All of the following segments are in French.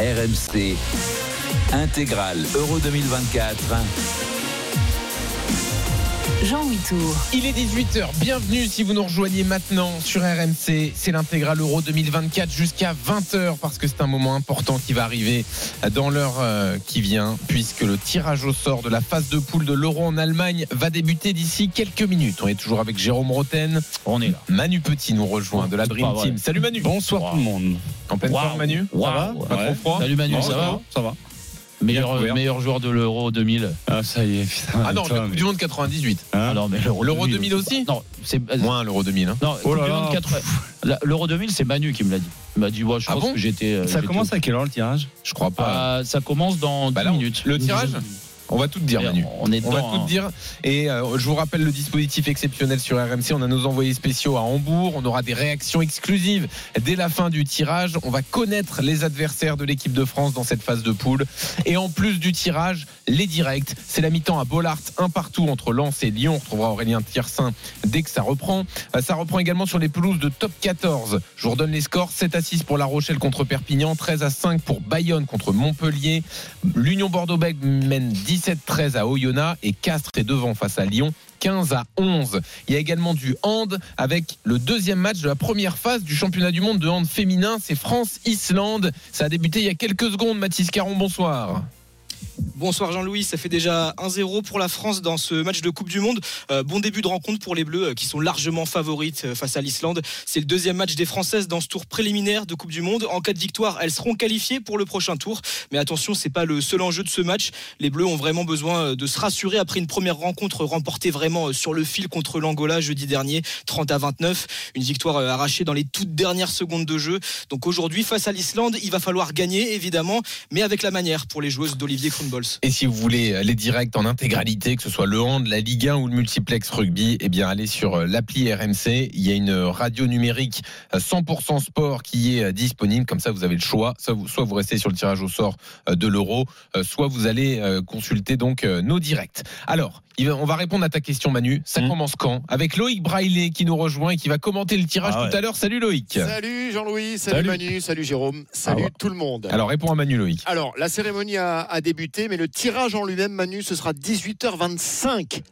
RMC. Intégral Euro 2024. Jean-Louis Tour. Il est 18h, bienvenue si vous nous rejoignez maintenant sur RMC. C'est l'intégral Euro 2024 jusqu'à 20h parce que c'est un moment important qui va arriver dans l'heure euh, qui vient puisque le tirage au sort de la phase de poule de l'Euro en Allemagne va débuter d'ici quelques minutes. On est toujours avec Jérôme Roten. On est là. Manu Petit nous rejoint de la Dream. Team. Salut Manu. Bonsoir tout le monde. En pleine forme Manu? Waouh. Ça va? Pas trop froid? Salut Manu, Non, ça va Ça va. Meilleur, meilleur joueur de l'Euro 2000. Ah, ça y est, putain. Ah non, Coupe du Monde 98. Hein Ah non, mais l'Euro L'Euro 2000 aussi Non, c'est euh, Moins l'Euro 2000. hein. non, Oh Coupe là du là. Monde 80. La- L'Euro 2000, c'est Manu qui me l'a dit. Il m'a dit, ouais, je Ah pense bon que j'étais. euh, Ça commence à quelle heure le tirage? Je crois pas. Ah, ça commence dans Bah 10 là, on- minutes. le tirage? On va tout te dire Manu. On est On va dedans. tout hein. dire. Et euh, je vous rappelle le dispositif exceptionnel sur RMC. On a nos envoyés spéciaux à Hambourg. On aura des réactions exclusives dès la fin du tirage. On va connaître les adversaires de l'équipe de France dans cette phase de poule. Et en plus du tirage, les directs. C'est la mi-temps à Bollard, un partout entre Lens et Lyon. On retrouvera Aurélien Tiersin dès que ça reprend. Euh, Ça reprend également sur les pelouses de top 14. Je vous redonne les scores 7 à 6 pour La Rochelle contre Perpignan, 13 à 5 pour Bayonne contre Montpellier. L'Union Bordeaux-Bègles mène 17-13 à Oyonnax et Castres est devant face à Lyon. 15 à 11. Il y a également du hand avec le deuxième match de la première phase du championnat du monde de hand féminin. C'est France-Islande. Ça a débuté il y a quelques secondes. Mathis Caron, bonsoir. Bonsoir Jean-Louis, ça fait déjà 1-0 pour la France dans ce match de Coupe du Monde. Euh, bon début de rencontre pour les Bleus euh, qui sont largement favorites euh, face à l'Islande. C'est le deuxième match des Françaises dans ce tour préliminaire de Coupe du Monde. En cas de victoire, elles seront qualifiées pour le prochain tour. Mais attention, c'est pas le seul enjeu de ce match. Les Bleus ont vraiment besoin de se rassurer après une première rencontre remportée vraiment sur le fil contre l'Angola jeudi dernier, 30 à 29. Une victoire arrachée dans les toutes dernières secondes de jeu. Donc aujourd'hui, face à l'Islande, il va falloir gagner évidemment, mais avec la manière pour les joueuses d'Olivier Et si vous voulez les directs en intégralité, que ce soit le hand, la Ligue 1 ou le multiplex rugby, eh bien allez sur euh, l'appli RMC. Il y a une radio numérique euh, 100% sport qui est euh, disponible. Comme ça, vous avez le choix. Soit vous, soit vous restez sur le tirage au sort euh, de l'euro, euh, soit vous allez euh, consulter donc euh, nos directs. Alors, on va répondre à ta question, Manu. Ça Mm. commence quand? Avec Loïc Braillet qui nous rejoint et qui va commenter le tirage Ah ouais. tout à l'heure. Salut Loïc. Salut Jean-Louis, salut, Salut. Manu, salut Jérôme, salut Ah ouais. tout le monde. Alors réponds à Manu Loïc. Alors, la cérémonie a, a débuté, mais le tirage en lui-même, Manu, ce sera 18h25.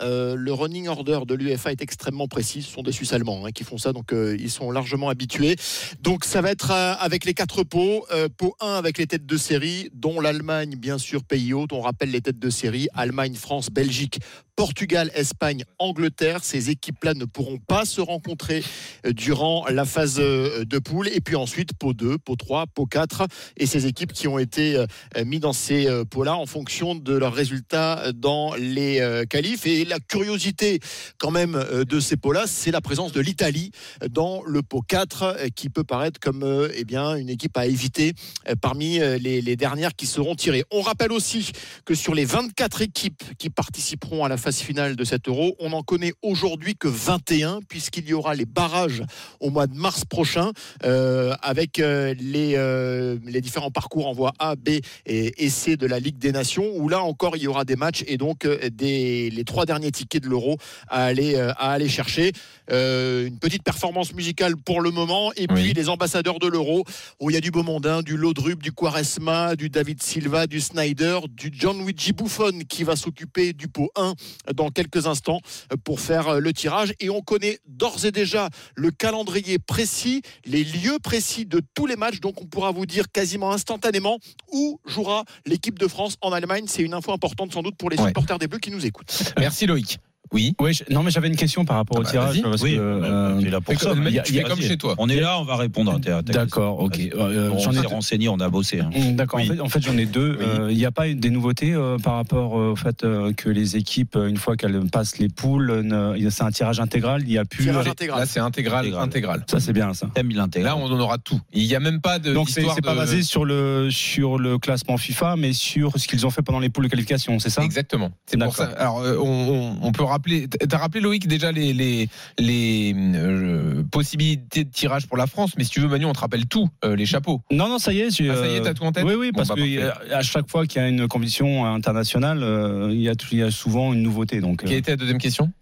Euh, le running order de l'UEFA est extrêmement précis. Ce sont des Suisses allemands hein, qui font ça, donc euh, ils sont largement habitués. Donc ça va être euh, avec les quatre pots. Pot 1 avec les têtes de série, dont l'Allemagne, bien sûr, pays hôte. On rappelle les têtes de série Allemagne, France, Belgique, Portugal, Espagne, Angleterre. Ces équipes-là ne pourront pas se rencontrer durant la phase de poule. Et puis ensuite, pot 2, pot 3, pot 4. Et ces équipes qui ont été euh, mis dans ces pots-là en fonction de leurs résultats dans les euh, Et la curiosité quand même euh, de ces pots-là, c'est la présence de l'Italie dans le pot 4 euh, qui peut paraître comme euh, eh bien, une équipe à éviter parmi les, dernières qui seront tirées. On rappelle aussi que sur les 24 équipes qui participeront à la phase finale de cet euro, on n'en connaît aujourd'hui que 21 puisqu'il y aura les barrages au mois de mars prochain avec les, différents parcours en voie A, B et, et C de la Ligue des Nations où là encore il y aura des matchs et donc des, les trois derniers tickets de l'euro à aller, euh, à aller chercher. Euh, une petite performance musicale pour le moment et puis Oui. les ambassadeurs de l'euro où il y a du Beaumondin, du Laudrup, du Quaresma, du David Silva, du Snyder, du John Luigi Buffon qui va s'occuper du pot 1 dans quelques instants pour faire le tirage. Et on connaît d'ores et déjà le calendrier précis, les lieux précis de tous les matchs. Donc on pourra vous dire quasiment instantanément où jouera l'équipe de France en Allemagne. C'est une info importante sans doute pour les Ouais. supporters des Bleus qui nous écoutent. Merci Loïc. Oui. Oui, je- non, mais j'avais une question par rapport Ah au bah, tirage. parce Oui, que, bah, euh, t'es là pour ça. comme- Il y a- tu fais vas-y. comme chez toi. On est là, on va répondre D'accord, ok. Euh, On ai s'est renseigné, on a bossé. hein. Mm, D'accord. Oui. En, fait, en fait, j'en ai deux. Oui. Euh, Il n'y a pas des nouveautés euh, par rapport euh, au fait euh, que les équipes, euh, une fois qu'elles passent les poules, euh, ne- c'est un tirage intégral. Il n'y a plus. Tirage euh, intégral. Là, c'est intégral, Intégral. intégral. Ça, c'est bien ça. Là, on en aura tout. Il n'y a même pas de. Donc c'est pas basé sur le sur le classement FIFA, mais sur ce qu'ils ont fait pendant les poules de qualification, c'est ça? Exactement. C'est pour D'accord. ça. Alors, euh, on, on- on peut rappeler. T'as rappelé Loïc déjà les les les euh, possibilités de tirage pour la France, mais si tu veux, Manu, on te rappelle tout, euh, les chapeaux. Non, non, ça y est. j'ai, Ah, ça y est, euh, t'as tout en tête Oui, oui, Bon, parce bah, que euh, à chaque fois qu'il y a une compétition internationale, euh, il y, a, il y a souvent une nouveauté. Donc, Quelle était la deuxième question?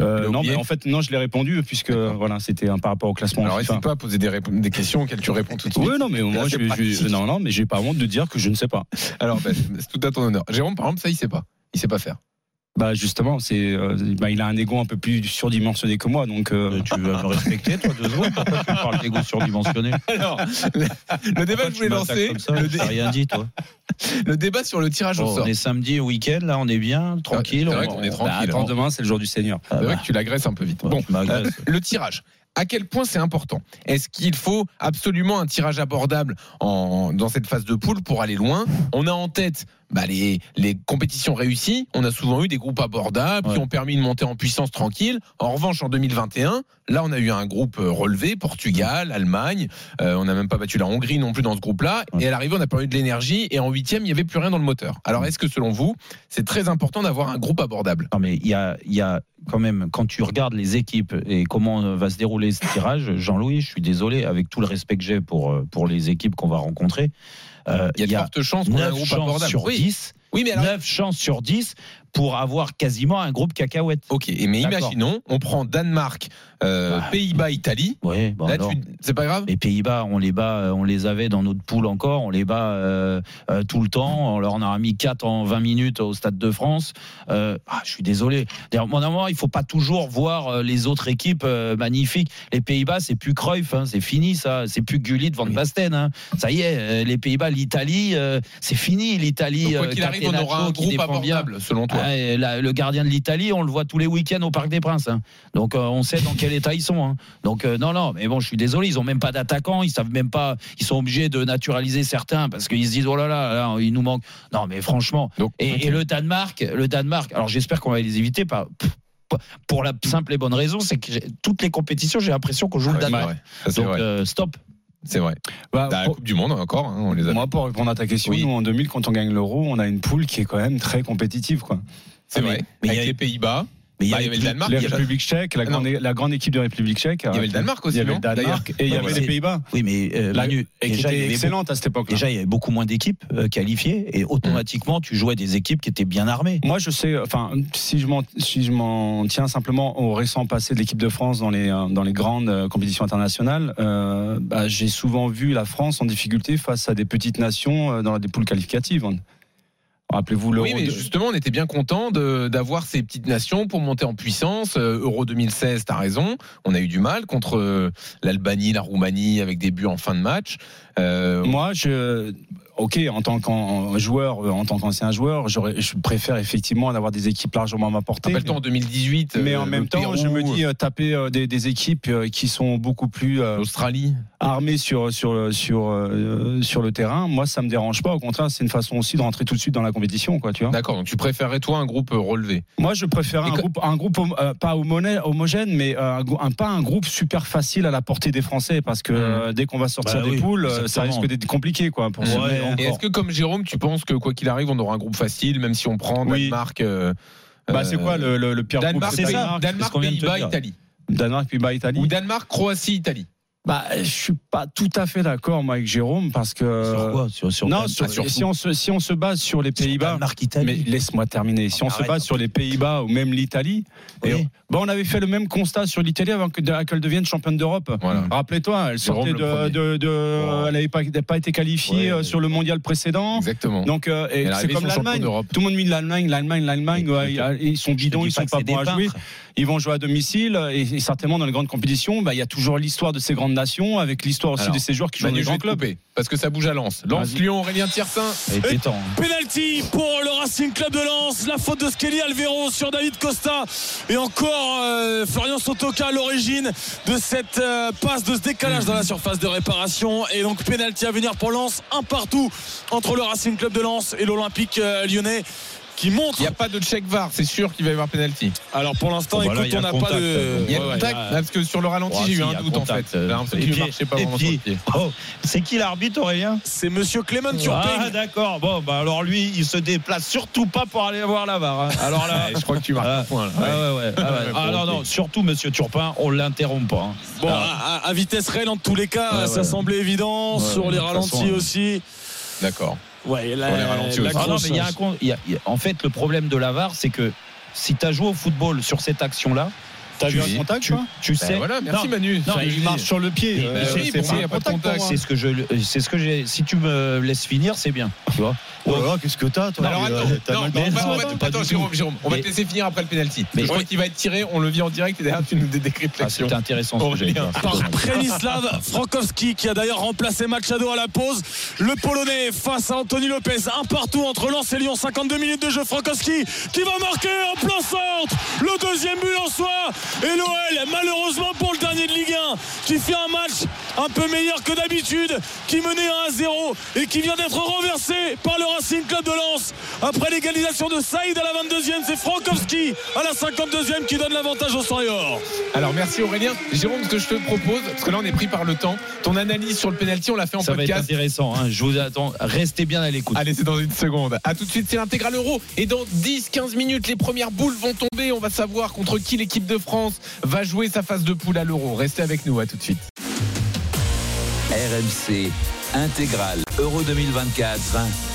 Euh, tu non, mais en fait, non, je l'ai répondu puisque voilà, c'était un par rapport au classement. Alors, n'hésite pas à poser des, questions auxquelles tu réponds tout de suite. Oui, non, mais moi, Là, je, je- non, non, mais j'ai pas honte de dire que je ne sais pas. Alors, ben, c'est tout à ton honneur. Jérôme, par exemple, ça, il sait pas. Il sait pas faire. Bah justement, c'est, euh, bah, il a un ego un peu plus surdimensionné que moi, donc. euh, Tu vas me respecter, toi, deux secondes Pourquoi tu me parles d'ego surdimensionné? Alors, le, le débat que je voulais lancer, comme ça? le, dé- rien dit, toi. le débat sur le tirage au sort. on est samedi, week-end, là, on est bien, tranquille. C'est vrai qu'on est tranquille. bah, attends, demain, c'est le jour du Seigneur. Ah C'est vrai bah, que tu l'agresses un peu vite. ouais, Bon. Euh, le tirage. À quel point c'est important? Est-ce qu'il faut absolument un tirage abordable en, dans cette phase de poule pour aller loin? On a en tête bah, les, les compétitions réussies. On a souvent eu des groupes abordables qui ont permis de monter en puissance tranquille. En revanche, en 2021, là, on a eu un groupe euh, relevé Portugal, Allemagne. Euh, on n'a même pas battu la Hongrie non plus dans ce groupe-là. Ouais. Et à l'arrivée, on a perdu de l'énergie. Et en huitième, il n'y avait plus rien dans le moteur. Alors, est-ce que selon vous, c'est très important d'avoir un groupe abordable? Non, mais il y a, y a quand même, quand tu regardes les équipes et comment euh, va se dérouler ce tirage, Jean-Louis, je suis désolé, avec tout le respect que j'ai pour, pour les équipes qu'on va rencontrer, Il y a de fortes chances qu'on ait un 9 groupe chances abordable. sur Oui. 10, Oui, mais alors, 9 chances sur 10 pour avoir quasiment un groupe cacahuète. Ok, mais imaginons, on prend Danemark, euh, Bah. Pays-Bas, Italie. Ouais, bon, Là, tu- c'est pas grave Les Pays-Bas, on les bat, euh, on les avait dans notre poule encore, on les bat euh, euh, tout le temps. On leur en a mis 4 en 20 minutes au Stade de France. Ah, je suis désolé. D'ailleurs, mon amour, il faut pas toujours voir les autres équipes magnifiques. Les Pays-Bas, c'est plus Cruyff, hein, c'est fini ça. C'est plus Gullit, Van Basten. hein. Ça y est, les Pays-Bas, l'Italie, c'est fini. L'Italie, Donc, Quoi qu'il arrive, on aura un groupe bien. abordable, selon toi. Ah, la- le gardien de l'Italie, on le voit tous les week-ends au Parc des Princes. hein. Donc euh, on sait dans quel état ils sont. hein. Donc euh, non, non, mais bon, je suis désolé, ils ont même pas d'attaquants, ils savent même pas, ils sont obligés de naturaliser certains parce qu'ils se disent oh là là, là, il nous manque. Non, mais franchement. Donc, Et, le Danemark, le Danemark. Alors j'espère qu'on va les éviter par. Pour la simple et bonne raison, c'est que toutes les compétitions, j'ai l'impression qu'on joue Ah le c'est Danemark. Ça, Donc euh, stop. C'est vrai. Bah, la pour- Coupe du Monde encore, hein, on les a. moi, pour répondre à ta question, Oui. nous en 2000, quand on gagne l'euro, on a une poule qui est quand même très compétitive, quoi. C'est Ah, vrai. mais Avec y a- les Pays-Bas. Mais il y Bah, avait il y avait le Danemark. La République tchèque, la Ah, grande, la grande équipe de République tchèque. Il y avait le Danemark aussi, Il y avait le Danemark et il y avait les Pays-Bas. Oui, mais euh, La- Manu, et déjà, était excellente à cette époque. Déjà, il y avait beaucoup moins d'équipes euh, qualifiées et automatiquement, tu jouais des équipes qui étaient bien armées. Moi, je sais, enfin, si je m'en, si tiens simplement au récent passé de l'équipe de France dans les, euh, dans les grandes euh, compétitions internationales, euh, bah, j'ai souvent vu la France en difficulté face à des petites nations euh, dans des poules qualificatives. Rappelez-vous l'Euro. Oui, mais de- justement, on était bien content d'avoir ces petites nations pour monter en puissance. Euh, Euro 2016, t'as raison. On a eu du mal contre euh, l'Albanie, la Roumanie avec des buts en fin de match. Euh, Moi, je, ok, en tant qu'en joueur, euh, en tant qu'ancien joueur, je préfère effectivement d'avoir des équipes largement à ma portée. Rappelle-toi en 2018. Mais euh, en même temps, Pérou, je me dis euh, taper des, des équipes qui sont beaucoup plus l'Australie. armées sur sur sur sur le terrain. Moi, ça me dérange pas. Au contraire, c'est une façon aussi de rentrer tout de suite dans la compétition, quoi. Tu vois. D'accord. Donc tu préférerais toi un groupe relevé? Moi, je préfère un que- groupe, un groupe euh, pas homogène, mais euh, un, pas un groupe super facile à la portée des Français, parce que euh, dès qu'on va sortir Bah des oui, poules, ça risque d'être compliqué, quoi. Pour Ouais, Et est-ce que comme Jérôme, tu penses que quoi qu'il arrive, on aura un groupe facile, même si on prend Oui. Danemark. euh, Bah, c'est quoi le, le, le pire Danemark, groupe c'est Danemark, Danemark, Pays-Bas. Italie. Danemark puis bas Italie. Ou Danemark, Croatie, Italie. Bah, je suis pas tout à fait d'accord moi avec Jérôme parce que sur quoi? Sur, sur non, sur- si on se si on se base sur les Pays-Bas, mais laisse-moi terminer. Si on se base sur les Pays-Bas ou même l'Italie, et bon, on avait fait le même constat sur l'Italie avant que- qu'elle devienne championne d'Europe. Voilà. Rappelez-toi, elle Jérôme sortait le de, premier. de, de- elle n'avait pas, pas été qualifiée Ouais. euh, sur le mondial précédent. Exactement. Donc euh, c'est comme l'Allemagne. Tout le monde met l'Allemagne, l'Allemagne, l'Allemagne. ouais, ils sont bidons, ils sont pas bons à jouer. Ils vont jouer à domicile et, et certainement dans les grandes compétitions, bah, il y a toujours l'histoire de ces grandes nation, avec l'histoire aussi Alors, de ces joueurs qui jouent dans les grands clubs. parce que ça bouge à Lens. Lens. Lyon, Aurélien Tiersin. Était temps. hein. Penalty pour le Racing Club de Lens. La faute de Skelly Alvero sur David Costa. Et encore euh, Florian Sotoka à l'origine de cette euh, passe, de ce décalage dans la surface de réparation. Et donc penalty à venir pour Lens. Un partout entre le Racing Club de Lens et l'Olympique euh, lyonnais qui montre. Il n'y a pas de check VAR, c'est sûr qu'il va y avoir penalty. Alors pour l'instant, Bon, bah écoute, il y a on n'a pas de. Il y a contact, parce que sur le ralenti, Oh, j'ai eu un doute en fait. pied. Oh, c'est qui l'arbitre, Aurélien C'est monsieur Clément Turpin. Ah, d'accord. Bon, bah alors lui, il se déplace surtout pas pour aller voir la VAR. hein. Alors là. Je crois que tu marques un point. là. Ah, non, non, surtout Monsieur Turpin, on l'interrompt pas. hein. Bon, Ah. à, vitesse réelle, en tous les cas, ça semblait évident. Sur les ralentis aussi. D'accord. Ouais, la, Sur les ralentis la aussi. Ah non, grosse- mais il y a un con- il y a- il y a- en fait, le problème de la VAR, c'est que si tu as joué au football sur cette action-là, T'as vu un contact, tu, toi tu Ben sais. voilà, merci Non, Manu. non, il marche sur le pied. Euh, c'est- a c'est- pas de contact. C'est ce que je, c'est ce que j'ai. Si tu me laisses finir, c'est bien. Tu vois. Oh là qu'est-ce que t'as, toi Alors euh, attends, non, mal on va- on attends, Jérôme, on va Mais- te laisser finir après le penalty. Mais- je crois qu'il va être tiré, on le vit en direct et derrière tu nous décryptes Ah, l'action. c'était intéressant ce que par Prenislav Frankowski qui a d'ailleurs remplacé Machado à la pause. Le Polonais face à Anthony Lopez. Un partout entre Lens et Lyon. 52 minutes de jeu. Frankowski qui va marquer en plein centre. Le deuxième but en soi. Et l'OL, malheureusement pour le dernier de Ligue 1, qui fait un match un peu meilleur que d'habitude, qui menait 1 à 0 et qui vient d'être renversé par le Racing Club de Lens. Après l'égalisation de Saïd à la 22e, c'est Frankowski à la 52e qui donne l'avantage au sang et or. Alors merci Aurélien. Jérôme, ce que je te propose, parce que là on est pris par le temps, ton analyse sur le penalty, on l'a fait en Ça va être podcast. intéressant. hein. Je vous attends. Restez bien à l'écoute. Allez, c'est dans une seconde. À tout de suite, c'est l'intégral euro. Et dans 10-15 minutes, les premières boules vont tomber. On va savoir contre qui l'équipe de France va jouer sa phase de poule à l'euro. Restez avec nous. À tout de suite. RMC intégrale Euro 2024.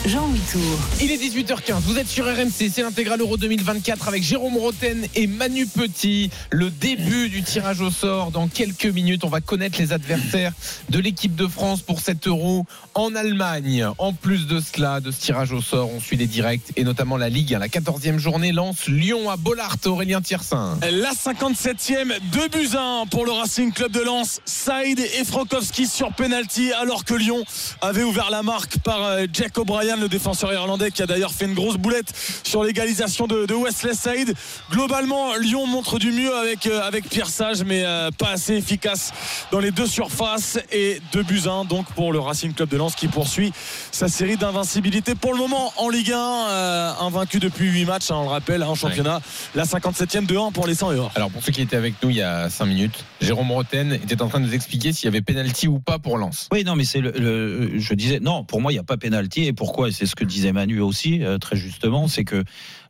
Jean-Louis Tour. Il est 18h15, vous êtes sur RMC, c'est l'intégral Euro 2024 avec Jérôme Roten et Manu Petit. Le début du tirage au sort dans quelques minutes. On va connaître les adversaires de l'équipe de France pour cet Euro en Allemagne. En plus de cela, de ce tirage au sort, on suit les directs et notamment la Ligue. La 14e journée lance Lyon à Bollard, Aurélien Tiersin. La 57e, 2 buts à 1 pour le Racing Club de Lens. Saïd et Frankowski sur penalty alors que Lyon avait ouvert la marque par euh, Jack O'Brien, le défenseur irlandais qui a d'ailleurs fait une grosse boulette sur l'égalisation de, de Wesley Saïd. Globalement, Lyon montre du mieux avec, euh, avec Pierre Sage mais euh, pas assez efficace dans les deux surfaces et 2 buts à 1 donc pour le Racing Club de Lens qui poursuit sa série d'invincibilité pour le moment en Ligue 1 euh, invaincu depuis 8 matchs hein, on le rappelle hein, en championnat la 57e de 1 pour les 100 et or. Alors pour ceux qui étaient avec nous il y a 5 minutes, Jérôme Roten était en train de nous expliquer s'il y avait pénalty ou pas pour Lens. Oui, non, mais c'est le, le- je disais non. Pour moi, il n'y a pas pénalty. Et pourquoi? C'est ce que disait Manu aussi euh, très justement, c'est que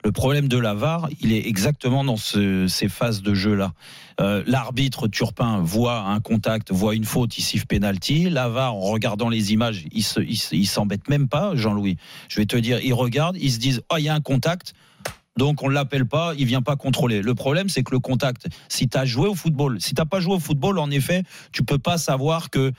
le problème de la VAR, il est exactement dans ce- ces phases de jeu là. Euh, L'arbitre Turpin voit un contact, voit une faute, il siffle pénalty. La VAR, en regardant les images, il se, il, se- il s'embête même pas, Jean-Louis. Je vais te dire, ils regardent, ils se disent, oh, il y a un contact. Donc on l'appelle pas, il vient pas contrôler. Le problème c'est que le contact, si tu as joué au football, si t'as pas joué au football, en effet, tu peux pas savoir que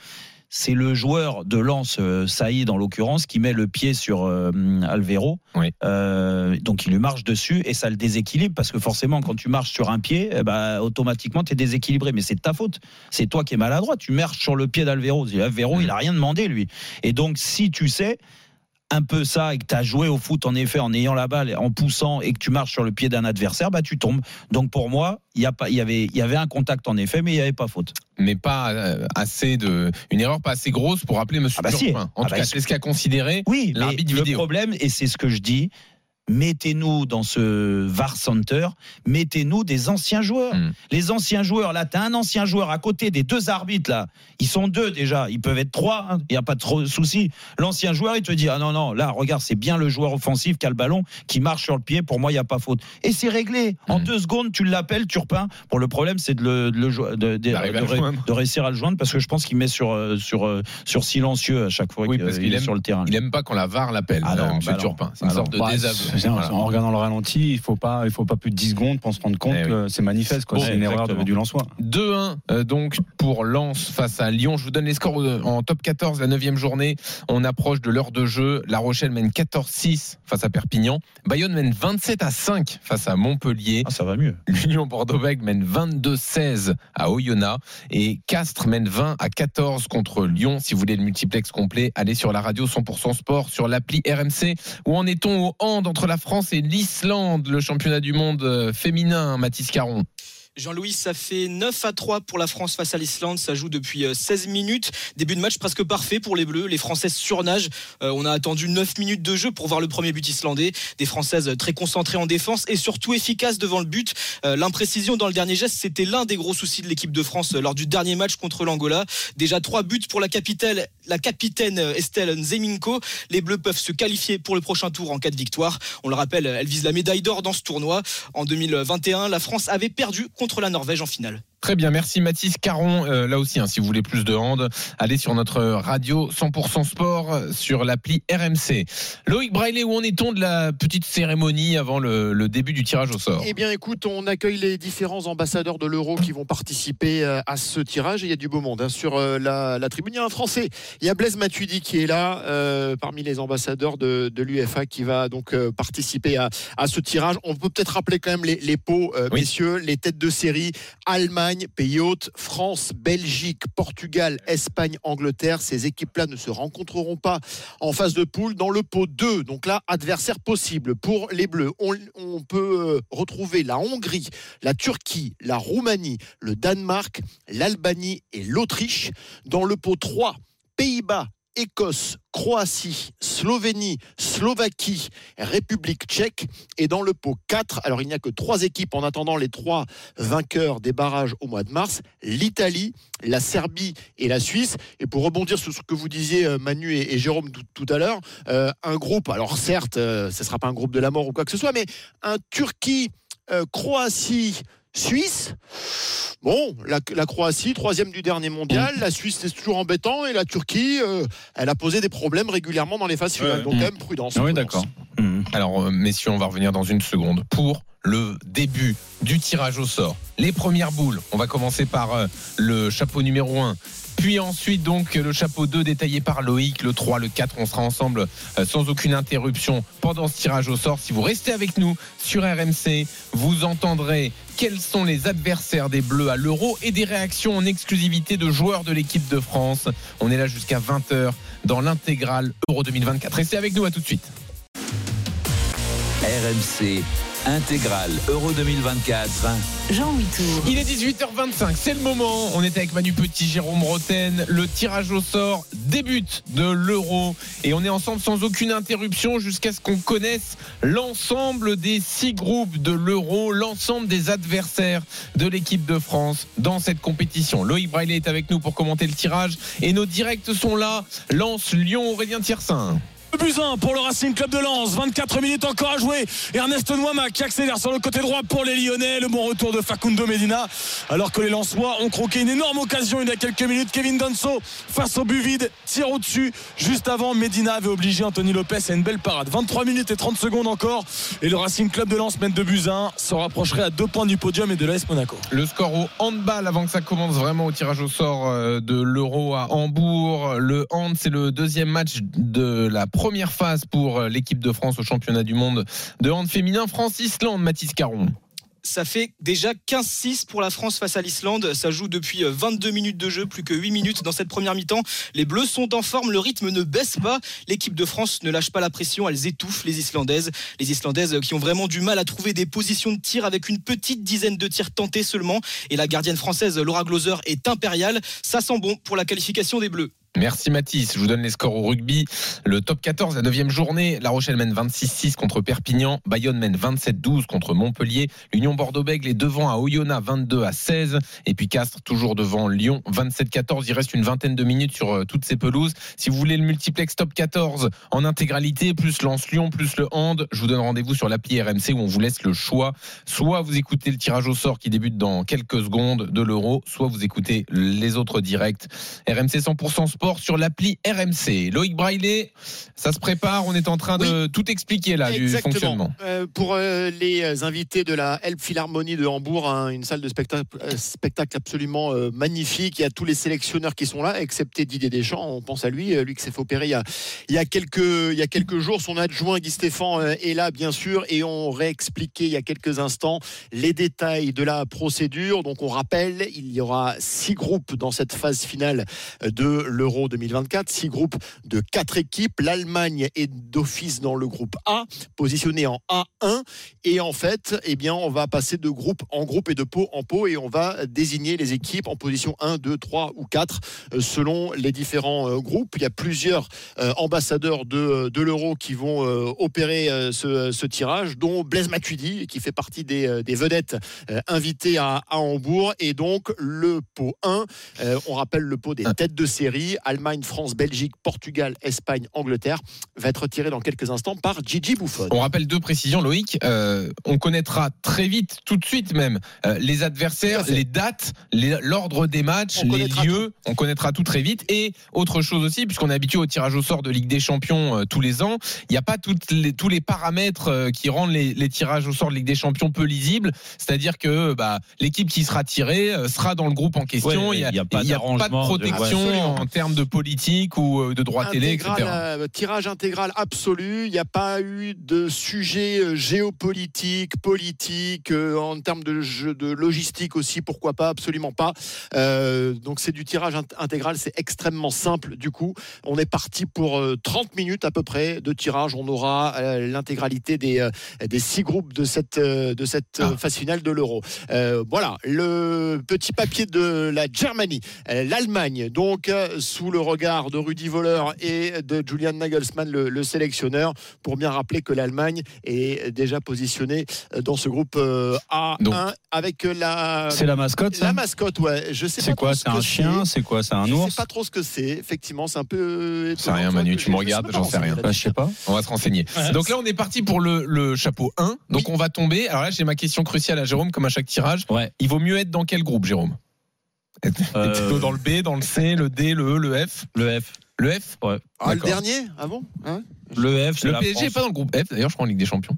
c'est le joueur de lance euh, Saïd en l'occurrence qui met le pied sur euh, Alvero. Oui. Euh, donc il lui marche dessus et ça le déséquilibre parce que forcément quand tu marches sur un pied, eh ben, automatiquement tu es déséquilibré. Mais c'est de ta faute. C'est toi qui es maladroit. Tu marches sur le pied d'Alvero. Alvero, il a rien demandé lui. Et donc si tu sais un peu ça et que tu as joué au foot en effet en ayant la balle, en poussant et que tu marches sur le pied d'un adversaire, bah tu tombes. Donc pour moi, il y a pas il y avait y avait un contact en effet mais il n'y avait pas faute. mais pas euh, assez de une erreur pas assez grosse pour appeler Monsieur Ah bah si. En Ah tout bah cas, c'est ce qu'a considéré Oui, l'arbitre le problème, et c'est ce que je dis, mettez-nous dans ce VAR Center, mettez-nous des anciens joueurs. Mm. Les anciens joueurs, là, tu as un ancien joueur à côté des deux arbitres, là. Ils sont deux déjà, ils peuvent être trois, hein. il n'y a pas de souci. L'ancien joueur, il te dit, ah non, non, là, regarde, c'est bien le joueur offensif qui a le ballon, qui marche sur le pied, pour moi, il n'y a pas faute. Et c'est réglé. En Mm. deux secondes, tu l'appelles, Turpin. Pour le problème, c'est de, le, réussir à le joindre, parce que je pense qu'il met sur, euh, sur, euh, sur silencieux à chaque fois Oui, qu'il euh, est aime- sur le terrain. Il aime pas quand la VAR l'appelle, Ah non, bah. C'est une sorte de Bah, désaveu. C'est-à-dire, Voilà. En regardant le ralenti, il faut pas, il faut pas plus de 10 secondes pour se rendre compte Eh oui. que c'est manifeste. Bon, c'est une erreur de, du Lensois. 2-1 euh, donc pour Lens face à Lyon. Je vous donne les scores en top 14, la 9 journée. On approche de l'heure de jeu. La Rochelle mène 14-6 face à Perpignan. Bayonne mène 27 à 5 face à Montpellier. Ah, ça va mieux. L'Union Bordeaux-Bègles mène 22-16 à Oyonnax et Castres mène 20 à 14 contre Lyon. Si vous voulez le multiplex complet, allez sur la radio 100% sport sur l'appli RMC. Où en est-on au hand entre la France et l'Islande, le championnat du monde euh, féminin, Mathis Caron Jean-Louis, ça fait 9 à 3 pour la France face à l'Islande. Ça joue depuis euh, 16 minutes. Début de match presque parfait pour les Bleus. Les Françaises surnagent. Euh, on a attendu 9 minutes de jeu pour voir le premier but islandais. Des Françaises très concentrées en défense et surtout efficaces devant le but. Euh, L'imprécision dans le dernier geste, c'était l'un des gros soucis de l'équipe de France euh, lors du dernier match contre l'Angola. Déjà 3 buts pour la capitaine, euh, Estelle Nzeminko. Les Bleus peuvent se qualifier pour le prochain tour en cas de victoire. On le rappelle, elle vise la médaille d'or dans ce tournoi. En 2021, la France avait perdu contre la Norvège en finale. Très bien, merci Mathis Caron. Euh, là aussi, hein, si vous voulez plus de hand, allez sur notre radio 100% sport euh, sur l'appli RMC. Loïc Braillet, où en est-on de la petite cérémonie avant le, le début du tirage au sort? Eh bien, écoute, on accueille les différents ambassadeurs de l'Euro qui vont participer euh, à ce tirage. Et il y a du beau monde hein. sur la, la tribune. Il y a un Français. Il y a Blaise Matuidi qui est là, euh, parmi les ambassadeurs de, de l'UFA, qui va donc euh, participer à, à ce tirage. On peut peut-être rappeler quand même les, les pots, euh, Oui. messieurs, les têtes de série Allemagne, pays hôte, France, Belgique, Portugal, Espagne, Angleterre. Ces équipes-là ne se rencontreront pas en phase de poule dans le pot 2. Donc là, adversaire possible pour les Bleus. On, on peut euh, retrouver la Hongrie, la Turquie, la Roumanie, le Danemark, l'Albanie et l'Autriche. Dans le pot 3, Pays-Bas, Écosse, Croatie, Slovénie, Slovaquie, République tchèque. Et dans le pot 4, alors il n'y a que trois équipes en attendant les trois vainqueurs des barrages au mois de mars, l'Italie, la Serbie et la Suisse. Et pour rebondir sur ce que vous disiez euh, Manu et, Jérôme tout, à l'heure, euh, un groupe, alors certes, euh, ce ne sera pas un groupe de la mort ou quoi que ce soit, mais un Turquie, Croatie, Suisse. Bon, la, la Croatie, troisième du dernier mondial. La Suisse, c'est toujours embêtant. Et la Turquie, euh, elle a posé des problèmes régulièrement dans les phases finales. Donc, quand même, prudence. Ah oui, d'accord. Mhm. Alors, euh, messieurs, on va revenir dans une seconde pour le début du tirage au sort. Les premières boules, on va commencer par euh, le chapeau numéro 1. Puis ensuite, donc, le chapeau 2 détaillé par Loïc, le 3, le 4. On sera ensemble euh, sans aucune interruption pendant ce tirage au sort. Si vous restez avec nous sur RMC, vous entendrez quels sont les adversaires des Bleus à l'Euro et des réactions en exclusivité de joueurs de l'équipe de France. On est là jusqu'à 20h dans l'intégrale Euro 2024. Restez avec nous, à tout de suite. RMC intégrale Euro 2024. Jean Huitour. Il est 18h25, c'est le moment. On est avec Manu Petit, Jérôme Roten. Le tirage au sort débute de l'Euro et on est ensemble sans aucune interruption jusqu'à ce qu'on connaisse l'ensemble des six groupes de l'Euro, l'ensemble des adversaires de l'équipe de France dans cette compétition. Loïc Braillet est avec nous pour commenter le tirage et nos directs sont là. Lance Lyon, Aurélien Tiersin. 1 pour le Racing Club de Lens. 24 minutes encore à jouer. Ernest Noima qui accélère sur le côté droit pour les Lyonnais. Le bon retour de Facundo Medina. Alors que les Lensois ont croqué une énorme occasion il y a quelques minutes. Kevin Danso face au but vide. Tire au-dessus. Juste avant, Medina avait obligé Anthony Lopez à une belle parade. 23 minutes et 30 secondes encore. Et le Racing Club de Lens mène 2 buts 1. Se rapprocherait à deux points du podium et de l'AS Monaco. Le score au handball avant que ça commence vraiment au tirage au sort euh, de l'Euro à Hambourg. Le hand, c'est le deuxième match de la première phase pour euh, l'équipe de France au championnat du monde de hand féminin. France-Islande, Mathis Caron. Ça fait déjà 15-6 pour la France face à l'Islande. Ça joue depuis euh, 22 minutes de jeu, plus que 8 minutes dans cette première mi-temps. Les Bleus sont en forme, le rythme ne baisse pas. L'équipe de France ne lâche pas la pression, elles étouffent les Islandaises. Les Islandaises euh, qui ont vraiment du mal à trouver des positions de tir avec une petite dizaine de tirs tentés seulement. Et la gardienne française Laura Gloser est impériale. Ça sent bon pour la qualification des Bleus. Merci Mathis. Je vous donne les scores au rugby. Le top 14, la 9 journée. La Rochelle mène 26-6 contre Perpignan. Bayonne mène 27-12 contre Montpellier. L'Union Bordeaux-Bègles est devant à Oyonnax 22 à 16. Et puis Castres toujours devant Lyon 27-14. Il reste une vingtaine de minutes sur euh, toutes ces pelouses. Si vous voulez le multiplex top 14 en intégralité, plus Lens-Lyon, plus le hand, je vous donne rendez-vous sur l'appli RMC où on vous laisse le choix. Soit vous écoutez le tirage au sort qui débute dans quelques secondes de l'euro, soit vous écoutez les autres directs. RMC 100% sport. Sport sur l'appli RMC. Loïc Braillet, ça se prépare, on est en train de tout expliquer là du fonctionnement. Euh, pour euh, les invités de la Help Philharmonie de Hambourg, hein, une salle de spectacle, euh, spectacle absolument euh, magnifique. Il y a tous les sélectionneurs qui sont là, excepté Didier Deschamps. On pense à lui, euh, lui qui s'est fait opérer il y, a, il y a quelques il y a quelques jours. Son adjoint Guy Stéphane euh, est là, bien sûr, et on réexpliqué il y a quelques instants les détails de la procédure. Donc on rappelle, il y aura six groupes dans cette phase finale de l'Euro 2024, six groupes de quatre équipes. L'Allemagne est d'office dans le groupe A, positionné en A1, et en fait, eh bien, on va passer de groupe en groupe et de pot en pot, et on va désigner les équipes en position 1, 2, 3 ou 4 euh, selon les différents euh, groupes. Il y a plusieurs euh, ambassadeurs de, de l'Euro qui vont opérer ce, ce tirage, dont Blaise Matuidi, qui fait partie des, des vedettes invitées à, à Hambourg. Et donc, le pot 1, euh, on rappelle le pot des têtes de série, Allemagne, France, Belgique, Portugal, Espagne, Angleterre, va être tiré dans quelques instants par Gigi Buffon. On rappelle deux précisions, Loïc. Euh, on connaîtra très vite, tout de suite même, euh, les adversaires, les dates, l'ordre des matchs, On les lieux. On connaîtra tout très vite. Et autre chose aussi, puisqu'on est habitué au tirage au sort de Ligue des Champions euh, tous les ans, il n'y a pas toutes les- tous les paramètres euh, qui rendent les, les tirages au sort de Ligue des Champions peu lisibles. C'est-à-dire que bah, l'équipe qui sera tirée euh, sera dans le groupe en question. Ouais, il n'y a, pas a de protection en termes de politique ou euh, de droit télé, etc. Intégral, euh, tirage intégral absolu. Il n'y a pas eu de sujet euh, géopolitique, politique, en termes de, jeu, de logistique aussi, pourquoi pas, absolument pas. Euh, donc c'est du tirage int- intégral, c'est extrêmement simple du coup. On est parti pour euh, 30 minutes à peu près de tirage. On aura l'intégralité des, des six groupes de cette, de cette euh, phase finale de l'Euro. Euh, voilà, le petit papier de la Germanie. L'Allemagne, donc, sous le regard de Rudy Voller et de Julian Nagelsmann, le, le sélectionneur, pour bien rappeler que l'Allemagne est déjà positionnée euh, dans ce groupe euh, A1 Donc. avec la, C'est la mascotte, ça? la mascotte. Ouais, je sais C'est pas quoi trop ce C'est un chien C'est quoi C'est un Je ours? sais pas trop ce que c'est. Effectivement, c'est un peu. sais rien, Manu, tu me je- je regardes, j'en sais rien. Bah, je sais pas. On va se renseigner. Donc là, on est parti pour le, le chapeau 1. Donc on va tomber. Alors là, j'ai ma question cruciale à Jérôme, comme à chaque tirage. Ouais. Il vaut mieux être dans quel groupe, Jérôme? Plutôt dans le B, dans le C, le D, le E, le F? Le F. Le F Ouais. Ah, le D'accord. dernier? Ah bon? Ah Le F, c'est Le la PSG est France. pas dans le groupe F, d'ailleurs, je crois en Ligue des Champions.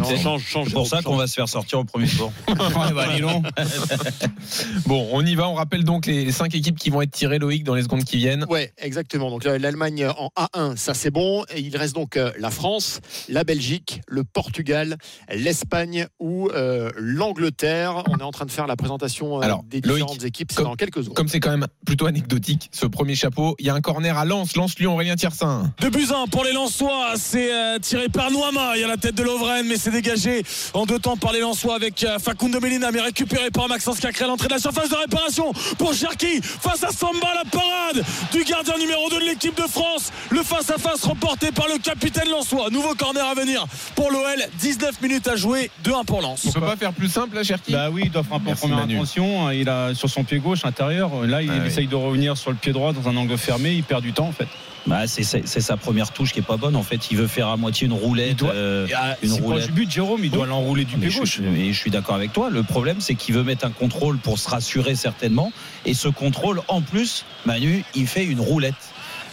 Peut-être. change, change. C'est pour ça qu'on va se faire sortir au premier tour. Bah. Bon, on y va. On rappelle donc les, les cinq équipes qui vont être tirées, Loïc, dans les secondes qui viennent. Ouais, exactement. Donc là, l'Allemagne en A1, ça c'est bon. Et il reste donc euh, la France, la Belgique, le Portugal, l'Espagne ou euh, l'Angleterre. On est en train de faire la présentation euh, Alors, des Loïc, différentes équipes. C'est comme- dans quelques secondes. Comme c'est quand même plutôt anecdotique, ce premier chapeau, il y a un corner à Lens, Lens-Lyon, Aurélien Tiersin. De buts un pour les Lensois, c'est euh, tiré par Noama, il y a la tête de Lovren, mais c'est dégagé en deux temps par les Lensois avec euh, Facundo Melina, mais récupéré par Maxence Cacré, l'entrée de la surface de réparation pour Cherki, face à Samba, la parade du gardien numéro 2 de l'équipe de France, le face-à-face remporté par le capitaine Lensois, nouveau corner à venir pour l'OL, 19 minutes à jouer, 2-1 pour Lens. On peut pas faire plus simple, là, Cherki? Bah oui, il doit frapper en première Manu. intention. Il a sur son pied gauche intérieur. Là, il Ah oui. essaye de revenir sur le pied droit dans un angle fermé. Il perd du temps en fait. Bah, c'est sa première touche qui est pas bonne. En fait, il veut faire à moitié une roulette. Il doit- euh, une roulette. du but, Jérôme. Il doit l'enrouler du pied gauche. et je suis d'accord avec toi. Le problème, c'est qu'il veut mettre un contrôle pour se rassurer certainement. Et ce contrôle, en plus, Manu, il fait une roulette.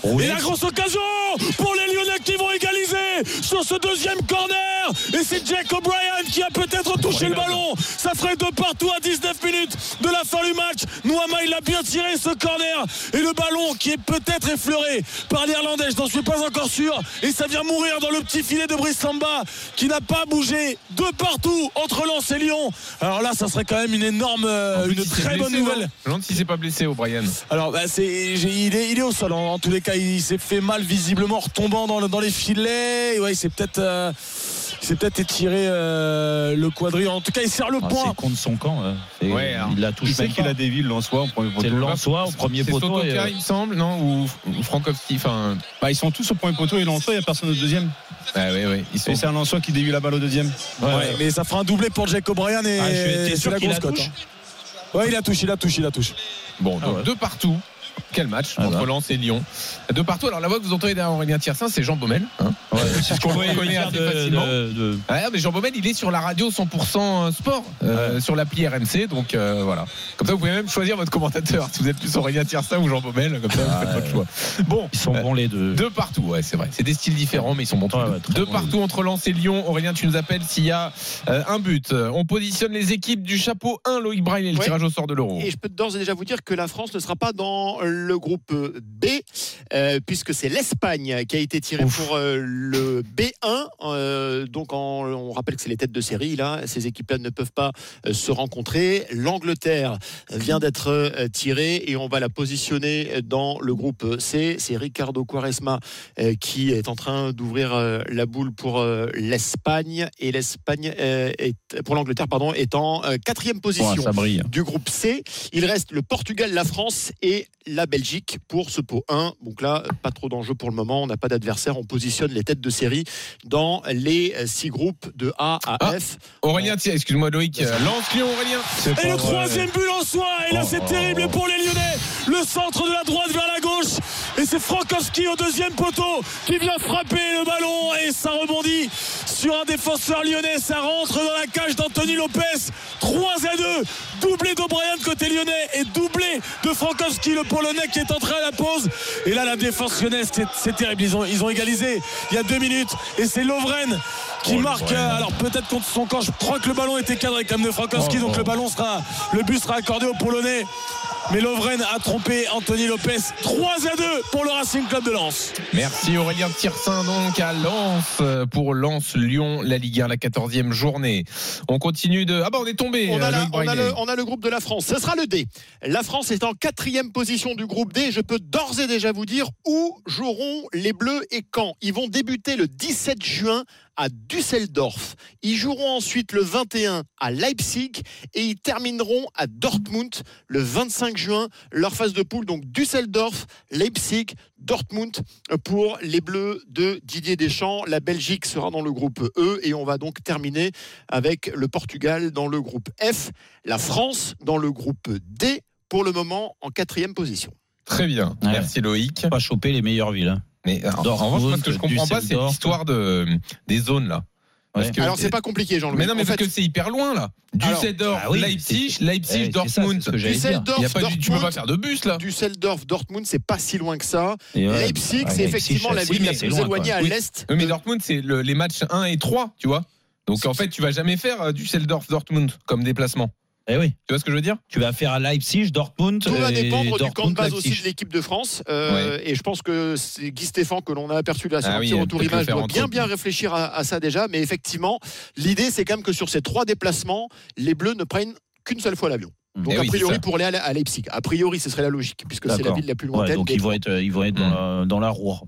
Et Roulette. la grosse occasion pour les Lyonnais qui vont égaliser sur ce deuxième corner. Et c'est Jack O'Brien qui a peut-être touché le ballon. Ça ferait deux partout à 19 minutes de la fin du match. Nouama, il a bien tiré ce corner. Et le ballon qui est peut-être effleuré par l'Irlandais, je n'en suis pas encore sûr. Et ça vient mourir dans le petit filet de Brice Samba qui n'a pas bougé de partout entre Lens et Lyon. Alors là, ça serait quand même une énorme, En une il très bonne blessé, nouvelle. demande s'il s'est pas blessé, O'Brien. Alors, bah, c'est, il, est, il est au sol. En, en tous les cas, il s'est fait mal visiblement, retombant dans, le- dans les filets. Et ouais, il s'est peut-être, euh, il s'est peut-être étiré euh, le quadrille. En tout cas, il serre le Ah, point. c'est contre son camp. euh. C'est- Ouais, il la touche Il sait qu'il a des villes Lensois en premier C'est poteau. le Lensois au premier C'est poteau. et, euh, il me semble, non Ou, ou Frankowski, enfin. Bah, ils sont tous au premier poteau et Lensois, il n'y a personne au deuxième. Ah, ouais, ouais, ils sont. Et c'est un Lensois qui dévie la balle au deuxième. Ouais, mais ça fera un doublé pour Jack O'Brien et Ah, c'est la grosse cote. hein. Ouais, il a touché, il a touché, il a touché. Bon, Ah donc ouais. deux partout. Quel match Ah entre bah. Lens et Lyon. De partout. Alors la voix que vous entendez derrière Aurélien Tiersin, c'est Jean Baumel. Hein C'est ce qu'on connaît assez facilement. de, Ouais, mais Jean Baumel, il est sur la radio 100% sport, euh, sur l'appli RMC. Donc euh, voilà. Comme ça, vous pouvez même choisir votre commentateur. Si vous êtes plus Aurélien Tiersin ou Jean Baumel, comme ça, vous faites votre choix. Bon, Ils sont euh, bons les deux. de partout, ouais, c'est vrai. C'est des styles différents, mais ils sont bons tous Ouais, les deux. ouais, De partout entre Lens et Lyon. Aurélien, tu nous appelles s'il y a euh, un but. On positionne les équipes du chapeau 1, Loïc Braille et le Ouais. tirage au sort de l'Euro. Et je peux d'ores et déjà vous dire que la France ne sera pas dans le groupe B, euh, puisque c'est l'Espagne qui a été tirée Ouf. pour euh, le B1. Euh, donc en- on rappelle que c'est les têtes de série. Là, ces équipes-là ne peuvent pas se rencontrer. L'Angleterre vient d'être tirée et on va la positionner dans le groupe C. C'est Ricardo Quaresma qui est en train d'ouvrir la boule pour l'Espagne et l'Espagne est pour l'Angleterre pardon est en quatrième position du groupe C. Il reste le Portugal, la France et la Belgique pour ce pot 1. Donc là, pas trop d'enjeux pour le moment. On n'a pas d'adversaire. On positionne les têtes de série dans les euh, six groupes de A à Ah. F. Aurélien, tiens, excuse-moi Loïc, euh, lance Lyon Aurélien. Et le troisième but en soi, et là c'est oh, terrible pour les Lyonnais. Le centre de la droite vers la gauche, et c'est Frankowski au deuxième poteau qui vient frapper le ballon, et ça rebondit sur un défenseur lyonnais. Ça rentre dans la cage d'Anthony Lopez. 3 à 2, doublé d'O'Brien côté lyonnais et doublé de Frankowski, le polonais qui est entré à la pause. Et là, la défense lyonnaise, c'est- terrible. Ils ont, ils ont égalisé il y a deux minutes, et c'est Lovren qui Oh, marque. Euh, Alors peut-être contre son camp, je crois que le ballon était cadré comme de Frankowski, Oh, donc oh. le ballon sera, le but sera accordé aux Polonais. Mais Lovren a trompé Anthony Lopez. 3 à 2 pour le Racing Club de Lens. Merci Aurélien Tirsin donc à Lens euh, pour Lens Lyon la Ligue 1 la 14e journée. On continue de Ah bah on est tombé On euh, a, la- Loïc on, a Braillet. le, on a le groupe de la France. Ce sera le D. La France est en quatrième position du groupe D. Je peux d'ores et déjà vous dire où joueront les Bleus et quand. Ils vont débuter le 17 juin à Düsseldorf. Ils joueront ensuite le 21 à Leipzig et ils termineront à Dortmund le 25 juin. Leur phase de poule, donc Düsseldorf, Leipzig, Dortmund pour les Bleus de Didier Deschamps. La Belgique sera dans le groupe E et on va donc terminer avec le Portugal dans le groupe F, la France dans le groupe D pour le moment en quatrième position. Très bien. Ouais. Merci Loïc. Pas choper les meilleures villes. Mais alors, en Dortmund, revanche, moi, ce que je comprends pas, c'est l'histoire de des zones là. Parce Ouais. que- Alors c'est pas compliqué Jean-Louis. mais non, mais En parce fait, que c'est hyper loin là. Düsseldorf, oui, Leipzig, Leipzig, Eh, ça, Dortmund. ce que j'allais dire. Düsseldorf, Il y a pas du- tu peux Dortmund, pas faire de bus là. Düsseldorf, Dortmund, c'est pas si loin que ça. Ouais, Leipzig, c'est effectivement la ville la plus éloignée à l'est. Oui, mais Dortmund, c'est le- les matchs 1 et 3, tu vois. Donc en fait, tu vas jamais faire euh, Düsseldorf, Dortmund comme déplacement. Eh oui, Tu vois ce que je veux dire? Tu vas faire à Leipzig, Dortmund. Tout va et dépendre du camp de Dortmund, base aussi de l'équipe de France. Euh, Et je pense que c'est Guy Stéphane que l'on a aperçu là sur Ah un oui, petit retour peut-être le image faire doit bien bien réfléchir à, à ça déjà. Mais effectivement, l'idée c'est quand même que sur ces trois déplacements, les Bleus ne prennent qu'une seule fois l'avion. Donc Eh a priori pour aller à, à Leipzig. A priori ce serait la logique puisque c'est la ville la plus Ouais, lointaine. donc ils vont être, ils vont être dans, la, dans la Roure.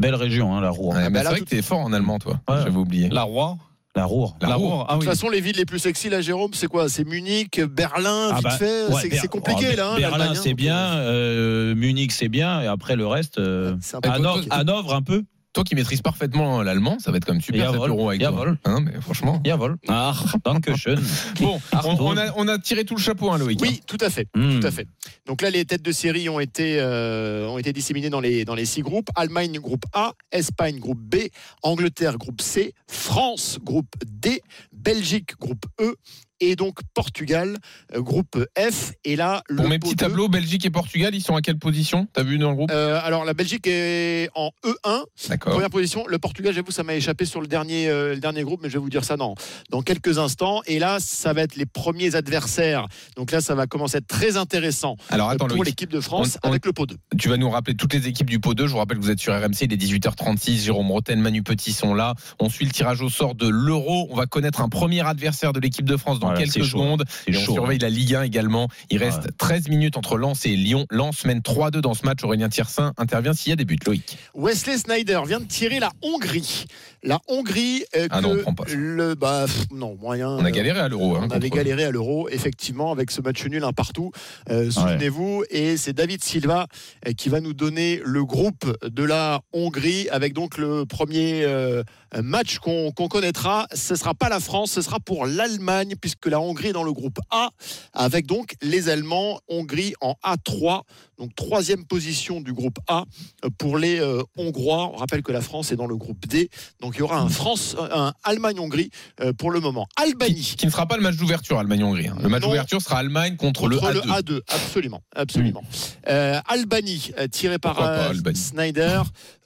Belle région, hein, la Roure. Ouais, bah C'est vrai tout- que t'es fort en allemand, toi. Ouais. J'avais oublié. La Roi. La Roure. La La Roue. Roure. Ah De toute façon, les villes les plus sexy, là, Jérôme, c'est quoi? C'est Munich, Berlin, Ah vite bah, fait? ouais, c'est compliqué, oh, là. hein, Berlin, hein, c'est bien. euh, Munich, c'est bien. Et après, le reste. euh, C'est un peu Hanovre, compliqué. Hanovre, un peu? Toi qui maîtrises parfaitement l'allemand, ça va être quand même super cet euro avec toi. Hein, mais franchement. Jawohl. Ah. Dankeschön. Bon, on, on a, on a tiré tout le chapeau, hein, Loïc. Oui, tout à fait. Hmm. Tout à fait. Donc là, les têtes de série ont été, euh, ont été disséminées dans les, dans les six groupes. Allemagne, groupe A. Espagne, groupe B. Angleterre, groupe C. France, groupe D. Belgique, groupe E. Et donc Portugal, euh, groupe F. Et là, le Pour mes petits 2, tableaux, Belgique et Portugal, ils sont à quelle position T'as vu dans le groupe? Euh, alors la Belgique est en E1, D'accord. première position. Le Portugal, j'avoue, ça m'a échappé sur le dernier, euh, le dernier groupe, mais je vais vous dire ça dans, dans quelques instants. Et là, ça va être les premiers adversaires. Donc là, ça va commencer à être très intéressant Alors attends, pour l'équipe de France On- on- avec le pot 2. Tu vas nous rappeler toutes les équipes du pot 2. Je vous rappelle que vous êtes sur RMC, il est 18h36. Jérôme Roten, Manu Petit sont là. On suit le tirage au sort de l'Euro. On va connaître un premier adversaire de l'équipe de France dans Voilà, quelques secondes. Et on chaud. surveille la Ligue 1 également. Il reste Ouais. 13 minutes entre Lens et Lyon. Lens mène 3-2 dans ce match. Aurélien Tiersin intervient s'il y a des buts. Loïc. Wesley Snyder vient de tirer la Hongrie. La Hongrie, euh, Ah que non, on prend pas le bah pff, non moyen. On a galéré à l'Euro. hein, On avait galéré à l'euro, effectivement, avec ce match nul un partout. Euh, Souvenez-vous, et c'est David Silva euh, qui va nous donner le groupe de la Hongrie, avec donc le premier euh, match qu'on connaîtra. Ce ne sera pas la France, ce sera pour l'Allemagne, puisque la Hongrie est dans le groupe A, avec donc les Allemands, Hongrie en A3. Donc troisième position du groupe A euh, pour les euh, Hongrois. On rappelle que la France est dans le groupe D. Donc il y aura un France, un Allemagne-Hongrie euh, pour le moment. Albanie. Qui ne sera pas le match d'ouverture, Allemagne-Hongrie. hein. Le match d'ouverture sera Allemagne contre, Contre le A2. absolument, absolument. Euh, Albanie, euh, tiré par pas, euh, Albanie Snyder.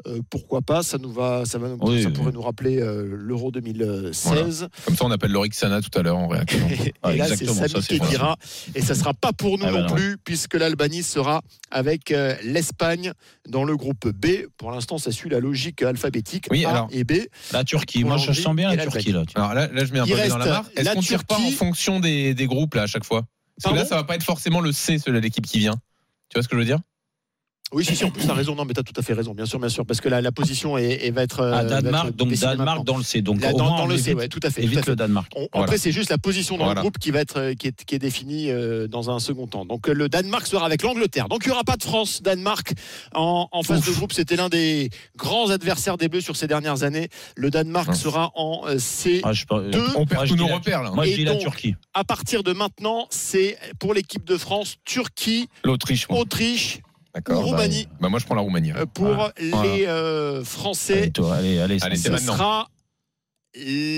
Euh, pourquoi pas? Ça nous va, ça va, nous- Oui, ça oui. pourrait nous rappeler euh, l'Euro 2016. Comme ça, on appelle Lorixana tout à l'heure en réaction. Et Ah, là, c'est exactement, Samy ça, c'est qui dira. Et ça sera pas pour nous Ah bah non non. plus, puisque l'Albanie sera avec euh, l'Espagne dans le groupe B. Pour l'instant, ça suit la logique alphabétique Oui, A alors, et B. La Turquie, moi je sens bien la. Turquie là. Alors là, là, je mets un peu dans la mare. Est-ce qu'on tire pas en fonction des, des groupes là à chaque fois? Parce que là, ça va pas être forcément le C, celui de l'équipe qui vient. Tu vois ce que je veux dire? Oui, si, si, en plus, t'as raison. Non, mais t'as tout à fait raison, bien sûr, bien sûr. Parce que la, la position est, est- va être. euh, va Danemark, être donc Danemark maintenant. dans le C. Donc Là, dans, moins, dans on le C, ouais, tout à fait. tout à évite fait. le Danemark. On- Voilà. Après, c'est juste la position dans Voilà. le groupe qui va être euh, qui est, qui est définie euh, dans un second temps. Donc le Danemark sera avec l'Angleterre. Donc il n'y aura pas de France. Danemark en, en phase de groupe, c'était l'un des grands adversaires des Bleus sur ces dernières années. Le Danemark sera en C. Ah, je sais pas. Deux. On perd tous nos repères là. Moi je Et dis la donc, Turquie. À partir de maintenant, c'est pour l'équipe de France, Turquie, L'Autriche. Autriche ou D'accord. Roumanie. Bah, moi, je prends la Roumanie. Euh, Pour les euh, Français, Allez, toi, allez, allez, ce sera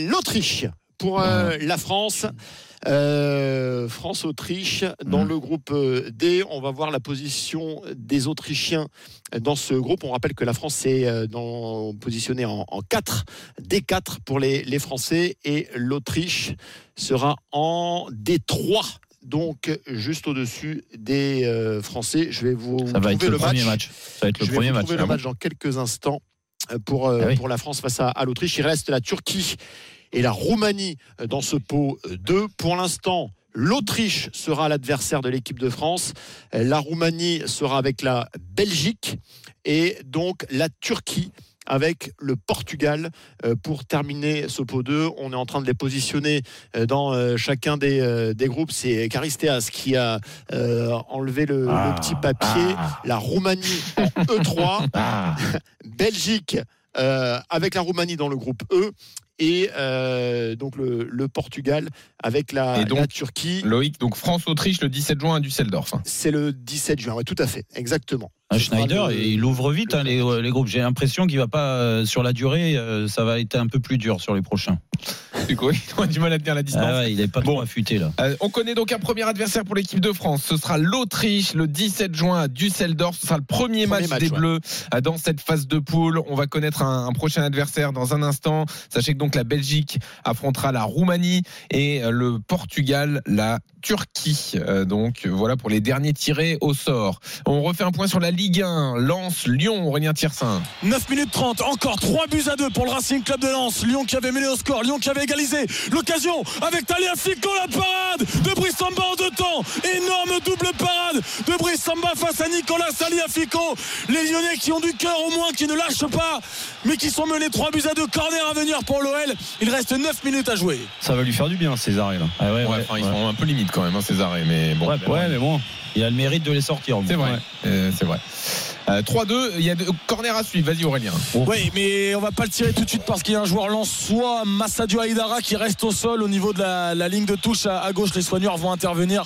l'Autriche pour euh, la France. Euh, France-Autriche dans Mhm. le groupe D. On va voir la position des Autrichiens dans ce groupe. On rappelle que la France est dans, positionnée en, en 4, D4 pour les, les Français et l'Autriche sera en D3. Donc juste au-dessus des euh, Français. Je vais vous Ça va être trouver le le premier match. match. Ça va être le Je vais vous match. le match dans quelques instants euh, pour, euh, Ah oui. pour la France face à, à l'Autriche. Il reste la Turquie et la Roumanie dans ce pot 2. Pour l'instant, l'Autriche sera l'adversaire de l'équipe de France. La Roumanie sera avec la Belgique et donc la Turquie avec le Portugal euh, pour terminer ce pot 2. On est en train de les positionner euh, dans euh, chacun des, des groupes. C'est Caristeas qui a euh, enlevé le, le Ah, petit papier. ah. La Roumanie en E3. Ah, Belgique euh, avec la Roumanie dans le groupe E et euh, donc le, le Portugal avec la, donc, la Turquie. Loïc, donc France-Autriche le 17 juin à Düsseldorf. C'est le 17 juin, oui, tout à fait, exactement. Ah, Schneider, le- il ouvre vite hein, les, les groupes. J'ai l'impression qu'il va pas euh, sur la durée. euh, ça va être un peu plus dur sur les prochains. Du coup, on a du mal à tenir la distance. Ah ouais, il est pas Bon. trop affûté là. Euh, on connaît donc un premier adversaire pour l'équipe de France. Ce sera l'Autriche le 17 juin à Düsseldorf. Ce sera le premier, Premier match, match, des ouais. Bleus dans cette phase de poule. On va connaître un, un prochain adversaire dans un instant. Sachez que donc la Belgique affrontera la Roumanie et le Portugal la Turquie. Euh, donc voilà pour les derniers tirés au sort. On refait un point sur la Ligue 1. Lens, Lyon, Aurélien Tiersin. 9 minutes 30, encore 3 buts à 2 pour le Racing Club de Lens. Lyon qui avait mené au score, Lyon qui avait égalisé. L'occasion avec Talia Fico, la parade de Brice Samba en deux temps. Énorme double parade de Brice Samba face à Nicolas Saliafico. Les Lyonnais qui ont du cœur au moins, qui ne lâchent pas, mais qui sont menés 3 buts à 2. Corner à venir pour l'OL. Il reste 9 minutes à jouer. Ça va lui faire du bien, ces arrêts là. Ah ouais, Ouais, ouais, enfin, ils sont un peu limites quand même, hein, arrêts. Mais bon. Ouais, ouais, mais bon. Il a le mérite de les sortir. C'est vrai. Euh, c'est vrai. Euh, 3-2, il y a deux corner à suivre. Vas-y Aurélien. Oui, mais on va pas le tirer tout de suite parce qu'il y a un joueur soit Massadio Aïdara, qui reste au sol au niveau de la, la ligne de touche à, à gauche. Les soigneurs vont intervenir.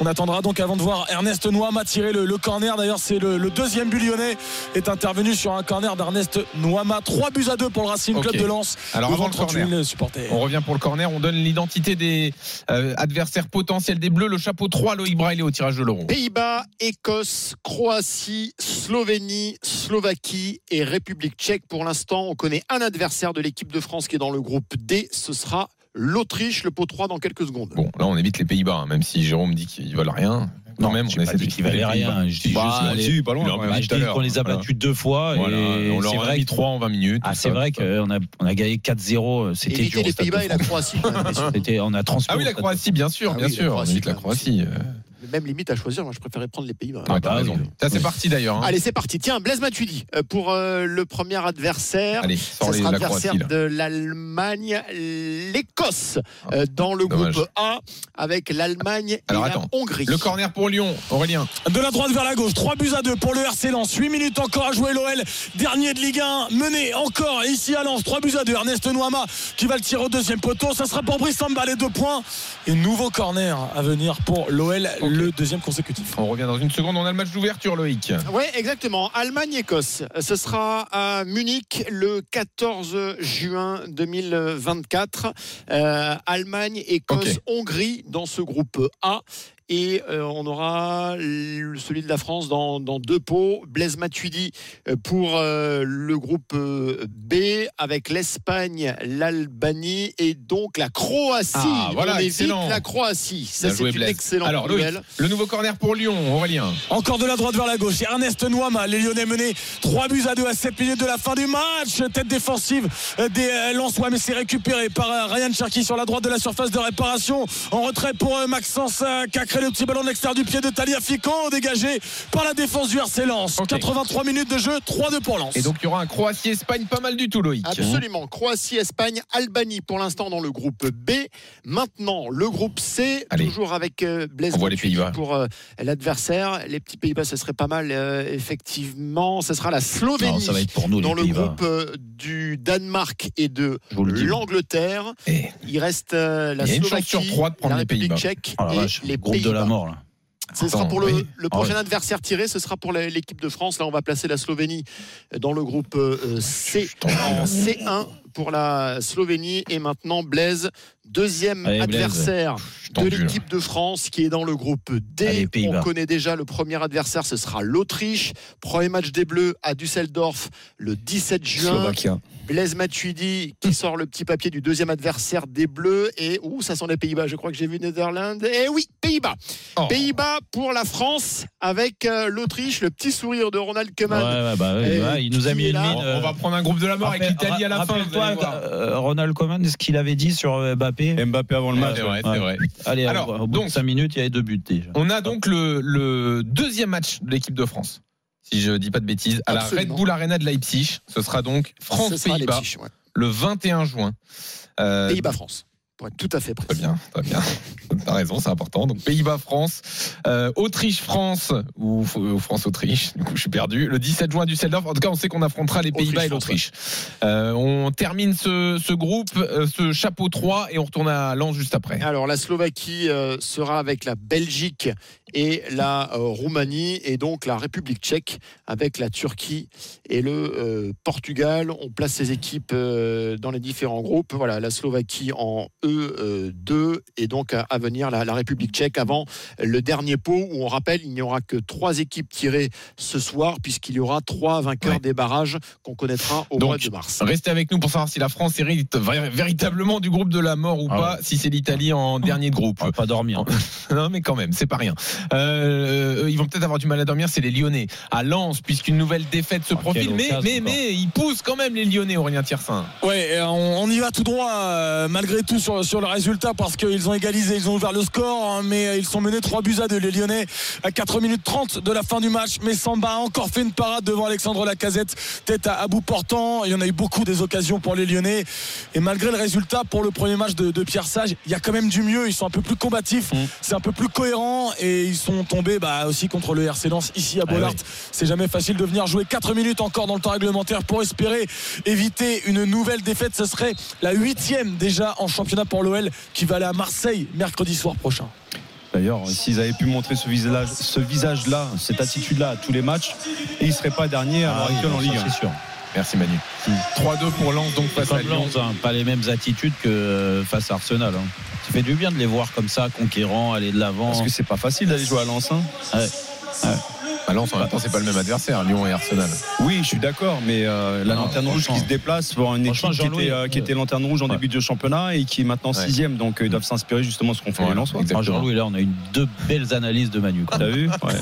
On attendra donc avant de voir Ernest Noama tirer le, le corner. D'ailleurs, c'est le, le deuxième but lyonnais est intervenu sur un corner d'Ernest Noama. 3 buts à 2 pour le Racing Club de Lens. Alors devant avant le 38 corner. 000 supporters. On revient pour le corner, on donne l'identité des euh, adversaires potentiels des Bleus. Le chapeau 3, Loïc Braille au tirage de l'euro. Pays-Bas, Écosse, Croatie, Slovénie, Slovaquie et République tchèque. Pour l'instant, on connaît un adversaire de l'équipe de France qui est dans le groupe D. Ce sera l'Autriche, le pot 3 dans quelques secondes. Bon, là on évite les Pays-Bas, hein, même si Jérôme dit qu'ils valent rien. Quand Non, même, on essaie dit de qu'ils valaient rien. Je dis Bah, juste- pas loin. ouais. Bah, je dis l'heure. qu'on les a Voilà. battus deux fois. Voilà, et on leur a vrai mis que- 3 en 20 minutes. Ah, c'est vrai qu'on a, on a gagné 4-0. C'était dur. Les Pays-Bas et la. Croatie. on a transmis. Ah oui, la Croatie, bien sûr, Ah bien sûr. On évite la. Croatie. Même limite à choisir, moi je préférais prendre les Pays-Bas. Ah, t'as bah raison. Ça, c'est parti d'ailleurs. hein. Allez, c'est parti. Tiens, Blaise Matuidi euh, pour euh, le premier adversaire. Allez, Ça sera la adversaire Croatie. Là. de l'Allemagne, l'Écosse euh, dans le dommage. groupe A avec l'Allemagne et la attends. Hongrie. Le corner pour Lyon, Aurélien. De la droite vers la gauche, 3 buts à 2 pour le RC Lens. 8 minutes encore à jouer l'OL. Dernier de Ligue 1, mené encore ici à Lens. 3 buts à 2. Ernest Noama qui va le tirer au deuxième poteau. Ça sera pour Brice Samba les deux points. Et nouveau corner à venir pour l'OL. Le deuxième consécutif. On revient dans une seconde. On a le match d'ouverture, Loïc. Oui, exactement. Allemagne-Écosse. Ce sera à Munich le 14 juin 2024. Euh, Allemagne-Écosse-Hongrie dans ce groupe A. Et euh, on aura celui de la France dans, dans deux pots. Blaise Matuidi euh, pour euh, le groupe B avec l'Espagne, l'Albanie et donc la Croatie. Ah, voilà, on excellent. la Croatie. Ça, c'est une excellente Alors, nouvelle. le nouveau corner pour Lyon, Aurélien. Encore de la droite vers la gauche. Ernest Nouama, les Lyonnais menés 3 buts à 2 à 7 minutes de la fin du match. Tête défensive des Lensois, mais c'est récupéré par Ryan Cherki sur la droite de la surface de réparation. En retrait pour Maxence euh, créé le petit ballon de l'extérieur du pied de Talia Fico, dégagé par la défense du RC Lens. Ok. 83 minutes de jeu, 3-2 pour Lens. Et donc, il y aura un Croatie-Espagne, pas mal du tout, Loïc. Absolument. Croatie, Espagne, Albanie pour l'instant dans le groupe B. Maintenant, le groupe C, Allez. toujours avec euh, Blaise On voit les Matuidi Pays-Bas. pour euh, l'adversaire. Les petits Pays-Bas, ce serait pas mal, euh, effectivement. Ce sera la Slovénie Non, ça va être pour nous, dans le Pays-Bas. groupe euh, du Danemark et de l'Angleterre. Et Il reste euh, la Il y a une chance Slovaquie, sur trois de prendre la les République Pays-Bas. tchèque Oh et les groupe de la mort là. Ce sera pour le, oui. le Ah prochain adversaire tiré, ce sera pour l'équipe de France. Là, on va placer la Slovénie dans le groupe euh, C en C1 pour la Slovénie. Et maintenant, Blaise, deuxième Allez, adversaire de là. l'équipe de France qui est dans le groupe D. Allez, on connaît déjà le premier adversaire, ce sera l'Autriche. Premier match des Bleus à Düsseldorf le 17 juin. Blaise Matuidi qui sort le petit papier du deuxième adversaire des Bleus. Et ouh, ça sent les Pays-Bas. Je crois que j'ai vu Netherlands. Et oui, Pays-Bas. Oh. Pays-Bas pour la France avec euh, l'Autriche, le petit sourire de Ronald Koeman. ouais, bah, ouais, Et ouais, il nous a mis une mine. On va prendre un groupe de la mort avec l'Italie à la fin. Euh, Ronald Koeman, ce qu'il avait dit sur euh, Mbappé. Mbappé avant le match. C'est vrai, Ouais. vrai. Allez, Alors, au bout donc- de 5 minutes, il y avait deux buts déjà. On a donc le, le deuxième match de l'équipe de France. Si je dis pas de bêtises, à la. Red Bull Arena de Leipzig, ce sera donc France-Pays-Bas ouais. le 21 juin. Euh, Pays-Bas-France, pour être tout à fait Très précis. bien, très bien. T'as raison, c'est important. Donc Pays-Bas-France, euh, Autriche-France ou, ou France-Autriche. Du coup, je suis perdu. Le 17 juin à Düsseldorf. En tout cas, on sait qu'on affrontera les Pays-Bas et l'Autriche. Euh, on termine ce, ce groupe, euh, ce chapeau 3 et on retourne à Lens juste après. Alors la Slovaquie euh, sera avec la Belgique et la euh, Roumanie et donc la République tchèque avec la Turquie et le euh, Portugal. On place ces équipes euh, dans les différents groupes. Voilà, la Slovaquie en E2 et donc à, à venir la, la République tchèque avant le dernier pot où on rappelle il n'y aura que trois équipes tirées ce soir puisqu'il y aura trois vainqueurs Ouais. des barrages qu'on connaîtra au Donc, mois de mars. Restez avec nous pour savoir si la France hérite véritablement du groupe de la mort ou Ah pas, si c'est l'Italie en dernier de groupe. On va pas dormir. Non, mais quand même, c'est pas rien. Euh, euh, ils vont peut-être avoir du mal à dormir, c'est les Lyonnais. À Lens, puisqu'une nouvelle défaite se Oh, profile, mais, occasion, mais, encore. mais ils poussent quand même les Lyonnais, Aurélien Tiersin. Ouais, on, on y va tout droit euh, malgré tout sur, sur le résultat parce qu'ils ont égalisé, ils ont ouvert le score, hein, mais ils sont menés 3 buts à 2 les Lyonnais à 4 minutes 30 de la fin du match. Mais Samba a encore fait une parade devant Alexandre Lacazette, tête à, à bout portant. Il y en a eu beaucoup des occasions pour les Lyonnais. Et malgré le résultat pour le premier match de, de Pierre Sage, il y a quand même du mieux. Ils sont un peu plus combatifs, Mm. c'est un peu plus cohérent et ils sont tombés bah, aussi contre le RC Lens ici à Ah Bollard. oui. C'est jamais facile de venir jouer 4 minutes encore dans le temps réglementaire pour espérer éviter une nouvelle défaite. Ce serait la huitième déjà en championnat pour l'OL qui va aller à Marseille mercredi soir prochain. D'ailleurs, s'ils avaient pu montrer ce visage, ce visage-là, cette attitude-là à tous les matchs, ils ne seraient pas derniers à l'heure Ah actuelle en Ligue 1. C'est sûr. Merci Manu. 3-2 pour Lens, donc face à Comme. Lens, hein, pas les mêmes attitudes que euh, face à Arsenal. hein. Ça fait du bien de les voir comme ça, conquérants, aller de l'avant. Parce que c'est pas facile d'aller jouer à Lens. hein. À Lens, en même temps, c'est pas le même adversaire, Lyon et Arsenal. Oui, je suis d'accord, mais euh, la Non, lanterne rouge qui se déplace pour une équipe qui Jean-Louis, était, euh, qui euh, était lanterne rouge en ouais. début de championnat et qui est maintenant Ouais. sixième, donc euh, ils doivent s'inspirer justement de ce qu'on fait Ouais, les. Ah, Jean-Louis, là, on a eu deux belles analyses de Manu. quoi. T'as vu Ouais.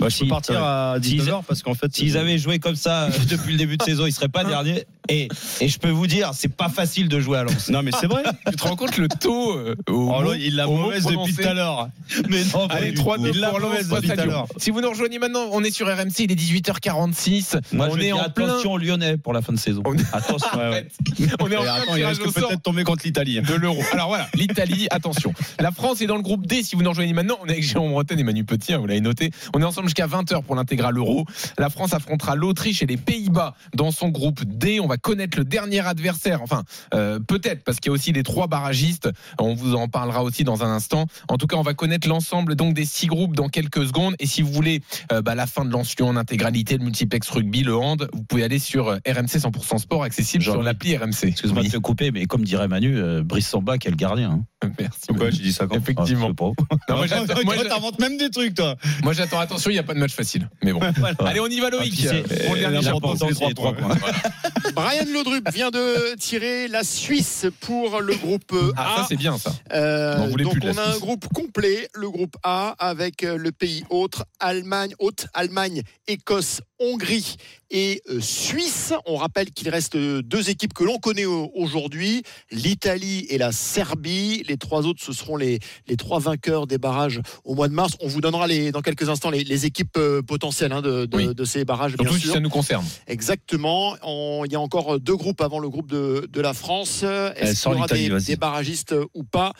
Bah, je Si- peux partir à S'ils- 19h parce qu'en fait. S'ils avaient joué comme ça euh, depuis le début de saison, ils seraient pas derniers. Et, et je peux vous dire, c'est pas facile de jouer à Lens. Non, mais c'est vrai. Tu te rends compte le taux euh, au Oh mot- là, il l'a mauvaise depuis tout à l'heure. Mais non, Allez, du 3 tout. 2 Il l'a pour Lens mauvaise depuis tout à l'heure. Si vous nous rejoignez maintenant, on est sur RMC, il est 18h46. Moi, on je est en plein. attention aux Lyonnais pour la fin de saison. On- Attention. Ouais, ouais. On est en Et plein attends, il risque peut-être tomber contre l'Italie. de l'euro. Alors voilà, l'Italie, attention. La France est dans le groupe D. Si vous nous rejoignez maintenant, on est avec Jérôme Bretagne et Manu Petit, hein, vous l'avez noté. On est ensemble jusqu'à 20h pour l'intégral euro. La France affrontera l'Autriche et les Pays-Bas dans son groupe D. On va va connaître le dernier adversaire. Enfin, euh, peut-être, parce qu'il y a aussi les trois barragistes. On vous en parlera aussi dans un instant. En tout cas, on va connaître l'ensemble donc des six groupes dans quelques secondes. Et si vous voulez euh, bah, la fin de l'ancien en intégralité, le multiplex rugby, le hand, vous pouvez aller sur euh, RMC 100% Sport, accessible sur l'appli RMC. Excuse-moi de te couper, mais comme dirait Manu, euh, Brice Samba, quel gardien. hein. Merci. Pourquoi j'ai dit ça quand Effectivement. Ah, je sais pas. Non, moi, j'attends- moi, T'inventes même des trucs, toi. moi, j'attends. Attention, il n'y a pas de match facile. Mais bon. Allez, on y va, Loïc. Ah, puis c'est- Pour le dernier l'important, chapeau. c'est Brian Laudrup vient de tirer la Suisse pour le groupe Ah, A. ça, c'est bien, ça. Euh, On voulait donc on a un groupe complet, le groupe A, avec euh, le pays autre, Allemagne, haute, Allemagne, Écosse, Hongrie et euh, Suisse. On rappelle qu'il reste euh, deux équipes que l'on connaît au- aujourd'hui, l'Italie et la Serbie. Les trois autres, ce seront les, les trois vainqueurs des barrages au mois de mars. On vous donnera les, dans quelques instants les, les équipes euh, potentielles hein, de, de- Oui. de ces barrages, bien Surtout si sûr. ça nous concerne. Exactement. On- il y a encore deux groupes avant le groupe de, de la France. Est-ce qu'il y aura des, des barragistes ou pas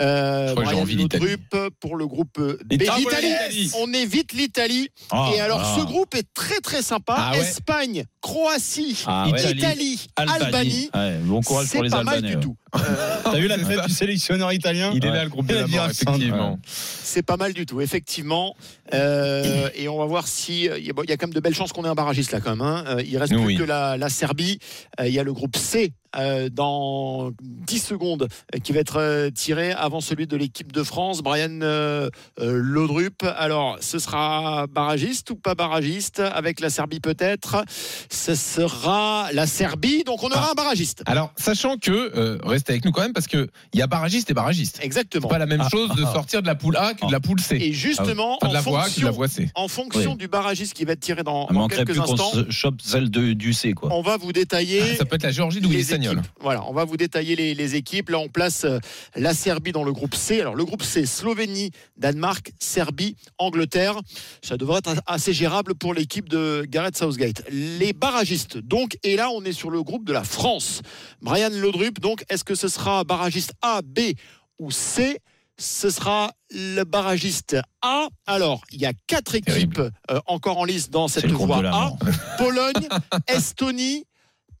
Euh, Brian. Laudrup pour le groupe B. L'Italie. On évite l'Italie. Ah, Et alors, ah. ce groupe est très très sympa. Ah ouais. Espagne, Croatie, Ah ouais. Italie, Albanie. Ouais, bon courage C'est pour les pas mal du tout. T'as vu la tête du sélectionneur italien Il est là, le groupe de la mort, effectivement. C'est pas mal du tout, effectivement. Euh, et on va voir si. Il y, a- bon, il y a quand même de belles chances qu'on ait un barragiste là, quand même. hein. Euh, Il reste plus Oui. que la, la Serbie. Euh, Il y a le groupe C euh, dans 10 secondes euh, qui va être euh, tiré avant celui de l'équipe de France. Brian euh, euh, Laudrup. Alors, ce sera barragiste ou pas barragiste Avec la Serbie peut-être? Ce sera la Serbie. Donc, on aura Ah. un barragiste. Alors, sachant que, euh, restez avec nous quand même, parce qu'il y a barragiste et barragiste. Exactement. C'est pas la même Ah, chose de ah, sortir de la poule A que de la poule C. Et justement, en la fonction, la voie C. en fonction Oui. du barragiste qui va être tiré dans, quelques instants, se chope celle de, du C, quoi. on va vous détailler Ça peut être la Géorgie est les équipes. Voilà, on va vous détailler les, les équipes. Là, on place euh, la Serbie dans le groupe C. Alors, le groupe C, Slovénie, Danemark, Serbie, Angleterre. Ça devrait être assez gérable pour l'équipe de Gareth Southgate. Les barragistes, donc, et là, on est sur le groupe de la France. Brian Laudrup, donc, est-ce que ce sera barragiste A, B ou C? Ce sera le barragiste A. Alors, il y a quatre équipes euh, encore en lice dans cette voie A. Pologne, Estonie,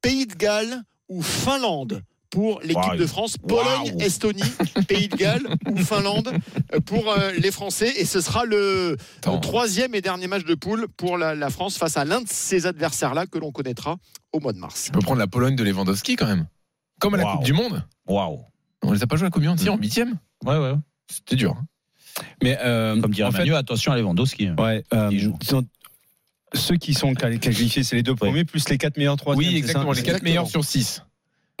Pays de Galles ou Finlande pour l'équipe de France. Pologne. Estonie, Pays de Galles ou Finlande euh, pour euh, les Français. Et ce sera le, troisième et dernier match de poule pour la, la France face à l'un de ces adversaires-là que l'on connaîtra au mois de mars. On peut prendre la Pologne de Lewandowski quand même. Comme à la. Coupe du Monde. Waouh. On les a pas joué à combien en huitième Ouais, ouais. C'était dur. hein. Mais euh, Comme dirait en fait, Manu, attention à Lewandowski. ouais, euh, ceux qui sont quali- qualifiés, c'est les deux premiers plus les quatre meilleurs troisièmes. Oui, exactement. Les quatre meilleurs sur 6.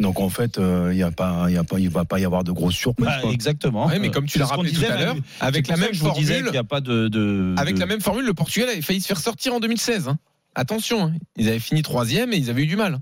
Donc en fait, euh, il y a pas, il y a pas, il va pas y avoir de grosses surprises. Bah, exactement. Ouais, mais comme tu l'as rappelé tout à l'heure, avec la même formule, qu'il n'y a pas de. de- avec de- la même formule, le Portugal avait failli se faire sortir en 2016. hein. Attention, hein. ils avaient fini troisième et ils avaient eu du mal.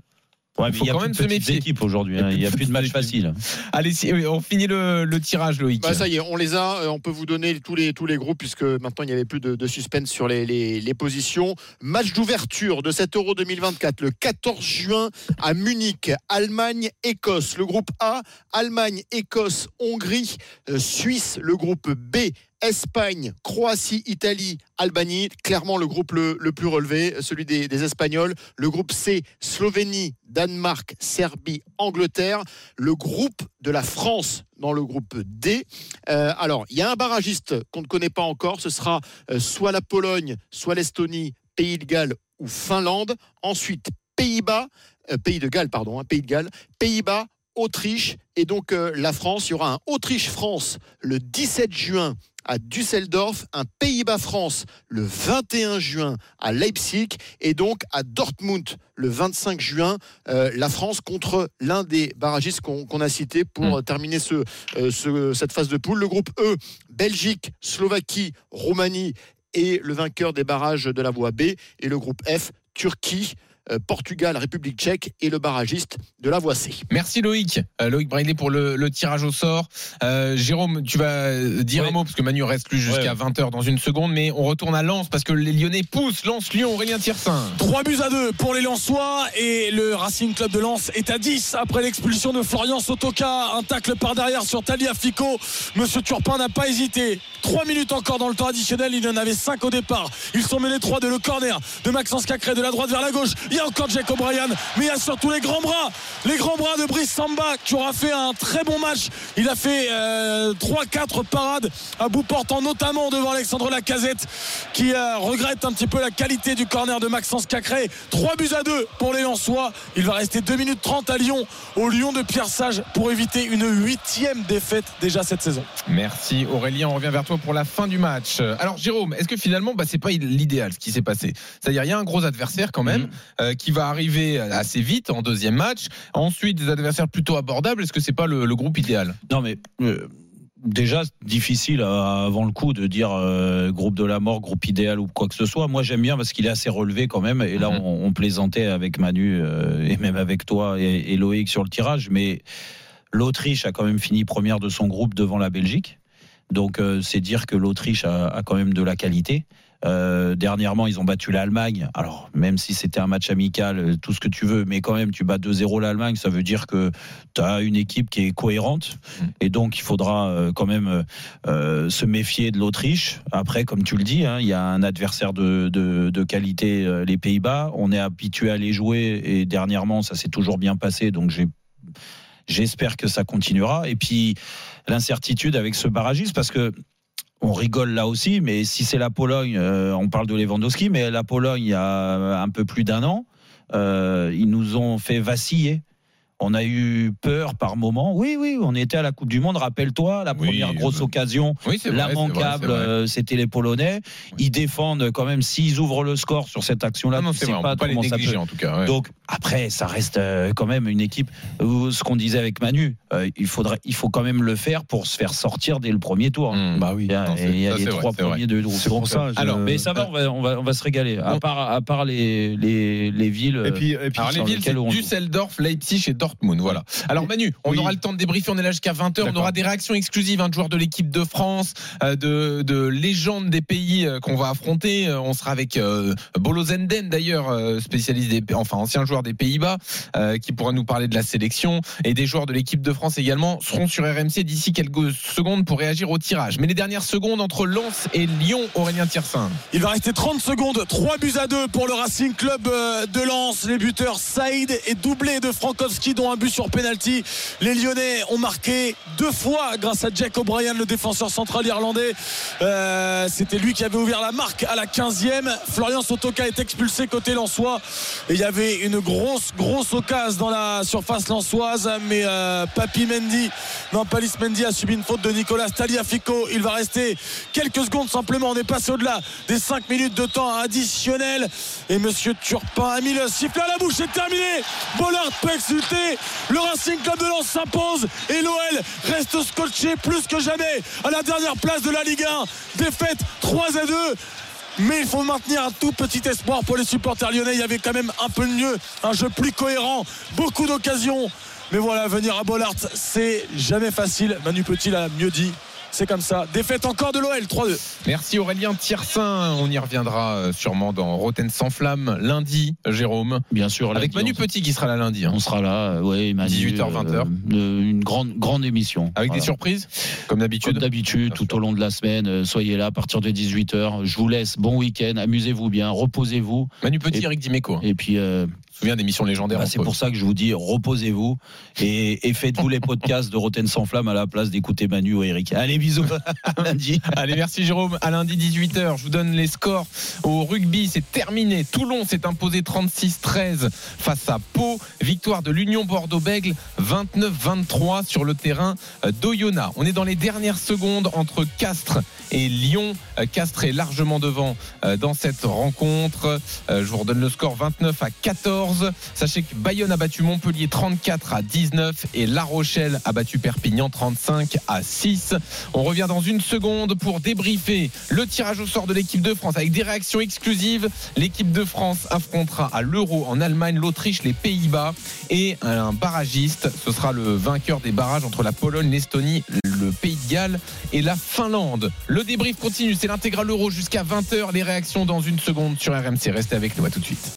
Ouais, il mais faut il y a quand plus même se méfier. aujourd'hui. hein. Il n'y a plus de match facile. Allez, si- oui, on finit le, le tirage, Loïc. Bah, ça y est, on les a. euh, On peut vous donner tous les, tous les groupes puisque maintenant il n'y avait plus de, de suspense sur les, les- les positions. Match d'ouverture de cet Euro 2024 le 14 juin à Munich. Allemagne-Écosse. Le groupe A, Allemagne, Écosse, Hongrie, euh, Suisse. Le groupe B, Espagne, Croatie, Italie, Albanie. Clairement le groupe le, plus relevé, celui des, des Espagnols. Le groupe C, Slovénie, Danemark, Serbie, Angleterre. Le groupe de la France dans le groupe D. Euh, alors, il y a un barragiste qu'on ne connaît pas encore. Ce sera euh, soit la Pologne, soit l'Estonie, Pays de Galles ou Finlande. Ensuite, Pays-Bas, euh, Pays de Galles, pardon, hein, Pays de Galles, Pays-Bas, Autriche et donc euh, la France. Il y aura un Autriche-France le 17 juin à Düsseldorf, un Pays-Bas-France le 21 juin à Leipzig et donc à Dortmund le 25 juin, euh, la France contre l'un des barragistes qu'on a cité pour euh, terminer ce, euh, ce- cette phase de poule. Le groupe E, Belgique, Slovaquie, Roumanie et le vainqueur des barrages de la voie B. Et le groupe F, Turquie, Portugal, République tchèque et le barragiste de la voie C. Merci Loïc. Euh, Loïc Braillet pour le, le tirage au sort. Euh, Jérôme, tu vas euh, dire Ouais. un mot parce que Manu reste plus jusqu'à Ouais. 20h dans une seconde, mais on retourne à Lens parce que les Lyonnais poussent. Lens, Lyon, Aurélien Tiersin. 3 buts à 2 pour les Lensois et le Racing Club de Lens est à 10 après l'expulsion de Florian Sotoka. Un tacle par derrière sur Talia Fico. Monsieur Turpin n'a pas hésité. 3 minutes encore dans le temps additionnel. Il en avait 5 au départ. Ils sont menés 3 de le corner de Maxence Cacré de la droite vers la gauche. Il y a encore Jack O'Brien, mais il y a surtout les grands bras. Les grands bras de Brice Samba qui aura fait un très bon match. Il a fait euh, 3-4 parades à bout portant, notamment devant Alexandre Lacazette qui euh, regrette un petit peu la qualité du corner de Maxence Cacré. 3 buts à 2 pour les Lensois. Il va rester 2 minutes 30 à Lyon, au Lyon de Pierre Sage, pour éviter une huitième défaite déjà cette saison. Merci Aurélien, on revient vers toi pour la fin du match. Alors Jérôme, est-ce que finalement bah, c'est pas l'idéal ce qui s'est passé? C'est-à-dire il y a un gros adversaire quand même euh, qui va arriver assez vite en deuxième match. Ensuite des adversaires plutôt abordables. Est-ce que c'est pas le, le groupe idéal? Non mais euh, déjà difficile euh, avant le coup de dire euh, groupe de la mort, groupe idéal ou quoi que ce soit. Moi j'aime bien parce qu'il est assez relevé quand même. Et là Mhm. on, on plaisantait avec Manu euh, et même avec toi et, et Loïc sur le tirage, mais l'Autriche a quand même fini première de son groupe devant la Belgique. Donc euh, c'est dire que l'Autriche a, a quand même de la qualité. Euh, dernièrement, ils ont battu l'Allemagne. Alors, même si c'était un match amical, euh, tout ce que tu veux, mais quand même, tu bats 2-0 l'Allemagne, ça veut dire que tu as une équipe qui est cohérente. Et donc, il faudra euh, quand même euh, se méfier de l'Autriche. Après, comme tu le dis, hein, il y a un adversaire de, de- de qualité, euh, les Pays-Bas. On est habitué à les jouer et dernièrement, ça s'est toujours bien passé. Donc, j'ai J'espère que ça continuera. Et puis l'incertitude avec ce barragiste, parce que on rigole là aussi, mais si c'est la Pologne, euh, on parle de Lewandowski, mais la Pologne, il y a un peu plus d'un an, euh, ils nous ont fait vaciller. On a eu peur par moment. Oui, oui, on était à la Coupe du Monde. Rappelle-toi, la Oui, première grosse euh, occasion, Oui, l'immanquable, euh, c'était les Polonais. Ils défendent quand même. S'ils ouvrent le score sur cette action-là, Non, non, tu sais vrai, on pas peut pas les comment ça négliger peut. en tout cas. ouais. Donc après, ça reste euh, quand même une équipe. Ce qu'on disait avec Manu, il faudrait, il faut quand même le faire pour se faire sortir dès le premier tour. Mmh. Bah oui. Il y a, Non, c'est- il y a ça, les trois vrai. premiers de groupe. C'est pour ça. je- alors, mais ça va, on va, on va, on va se régaler. À part, à part les, les, les villes. Et puis, et puis Alors les sur villes. Düsseldorf, Leipzig et Dortmund. Voilà. Alors Manu, on Oui. aura le temps de débriefer. On est là jusqu'à 20h. On aura des réactions exclusives hein, de joueurs de l'équipe de France, euh, de, de légendes des pays euh, qu'on va affronter. Euh, On sera avec Bolo Zenden d'ailleurs, spécialiste des, enfin ancien joueur des Pays-Bas, qui pourra nous parler de la sélection et des joueurs de l'équipe de France également seront sur RMC d'ici quelques secondes pour réagir au tirage. Mais les dernières secondes entre Lens et Lyon, Aurélien Tiersin. Il va rester 30 secondes, 3 buts à 2 pour le Racing Club de Lens. Les buteurs Saïd et doublé de Frankowski, un but sur penalty. Les Lyonnais ont marqué deux fois grâce à Jack O'Brien, le défenseur central irlandais. Euh, C'était lui qui avait ouvert la marque à la 15e. Florian Sotoka est expulsé côté lensois. Et il y avait une grosse, grosse occasion dans la surface lensoise. Mais euh, Papi Mendy, non, Palis Mendy a subi une faute de Nicolas Taliafico. Il va rester quelques secondes simplement. On est passé au-delà des 5 minutes de temps additionnel. Et Monsieur Turpin a mis le sifflet à la bouche. C'est terminé. Bollard peut exulter. Le Racing Club de Lens s'impose. Et l'OL reste scotché plus que jamais à la dernière place de la Ligue 1. Défaite 3 à 2. Mais il faut maintenir un tout petit espoir pour les supporters lyonnais. Il y avait quand même un peu mieux, un jeu plus cohérent, beaucoup d'occasions. Mais voilà, venir à Bollard, c'est jamais facile. Manu Petit l'a mieux dit. C'est comme ça. Défaite encore de l'OL, 3-2. Merci Aurélien Tiersin. On y reviendra euh, sûrement dans Roten sans flamme lundi, Jérôme. Bien sûr, Avec Manu Petit qui sera là lundi. hein. On sera là, euh, ouais, Manu, 18h, 20h. euh, une grande, grande émission. Avec des surprises, comme Comme d'habitude. d'habitude, Bien tout au long de la semaine, soyez là à partir de 18h. Je vous laisse. Bon week-end, amusez-vous bien, reposez-vous. Manu Petit, Et- Eric Dimeco. hein. Et puis, euh, Légendaires. bah, c'est pour ça que je vous dis, reposez-vous et, et faites-vous les podcasts de Roten sans flamme à la place d'écouter Manu ou Eric. Allez, bisous. À lundi. Allez, merci Jérôme. À lundi 18h, je vous donne les scores au rugby. C'est terminé. Toulon s'est imposé 36-13 face à Pau. Victoire de l'Union Bordeaux-Bègle 29-23 sur le terrain d'Oyonnax. On est dans les dernières secondes entre Castres et Lyon. Castres est largement devant euh, dans cette rencontre. Euh, Je vous redonne le score 29 à 14. Sachez que Bayonne a battu Montpellier 34 à 19 et La Rochelle a battu Perpignan 35 à 6. On revient dans une seconde pour débriefer le tirage au sort de l'équipe de France avec des réactions exclusives. L'équipe de France affrontera à l'Euro en Allemagne, l'Autriche, les Pays-Bas et un barragiste. Ce sera le vainqueur des barrages entre la Pologne, l'Estonie, le Pays de Galles et la Finlande. Le débrief continue, c'est l'intégral Euro jusqu'à 20h. Les réactions dans une seconde sur RMC. Restez avec nous, à tout de suite.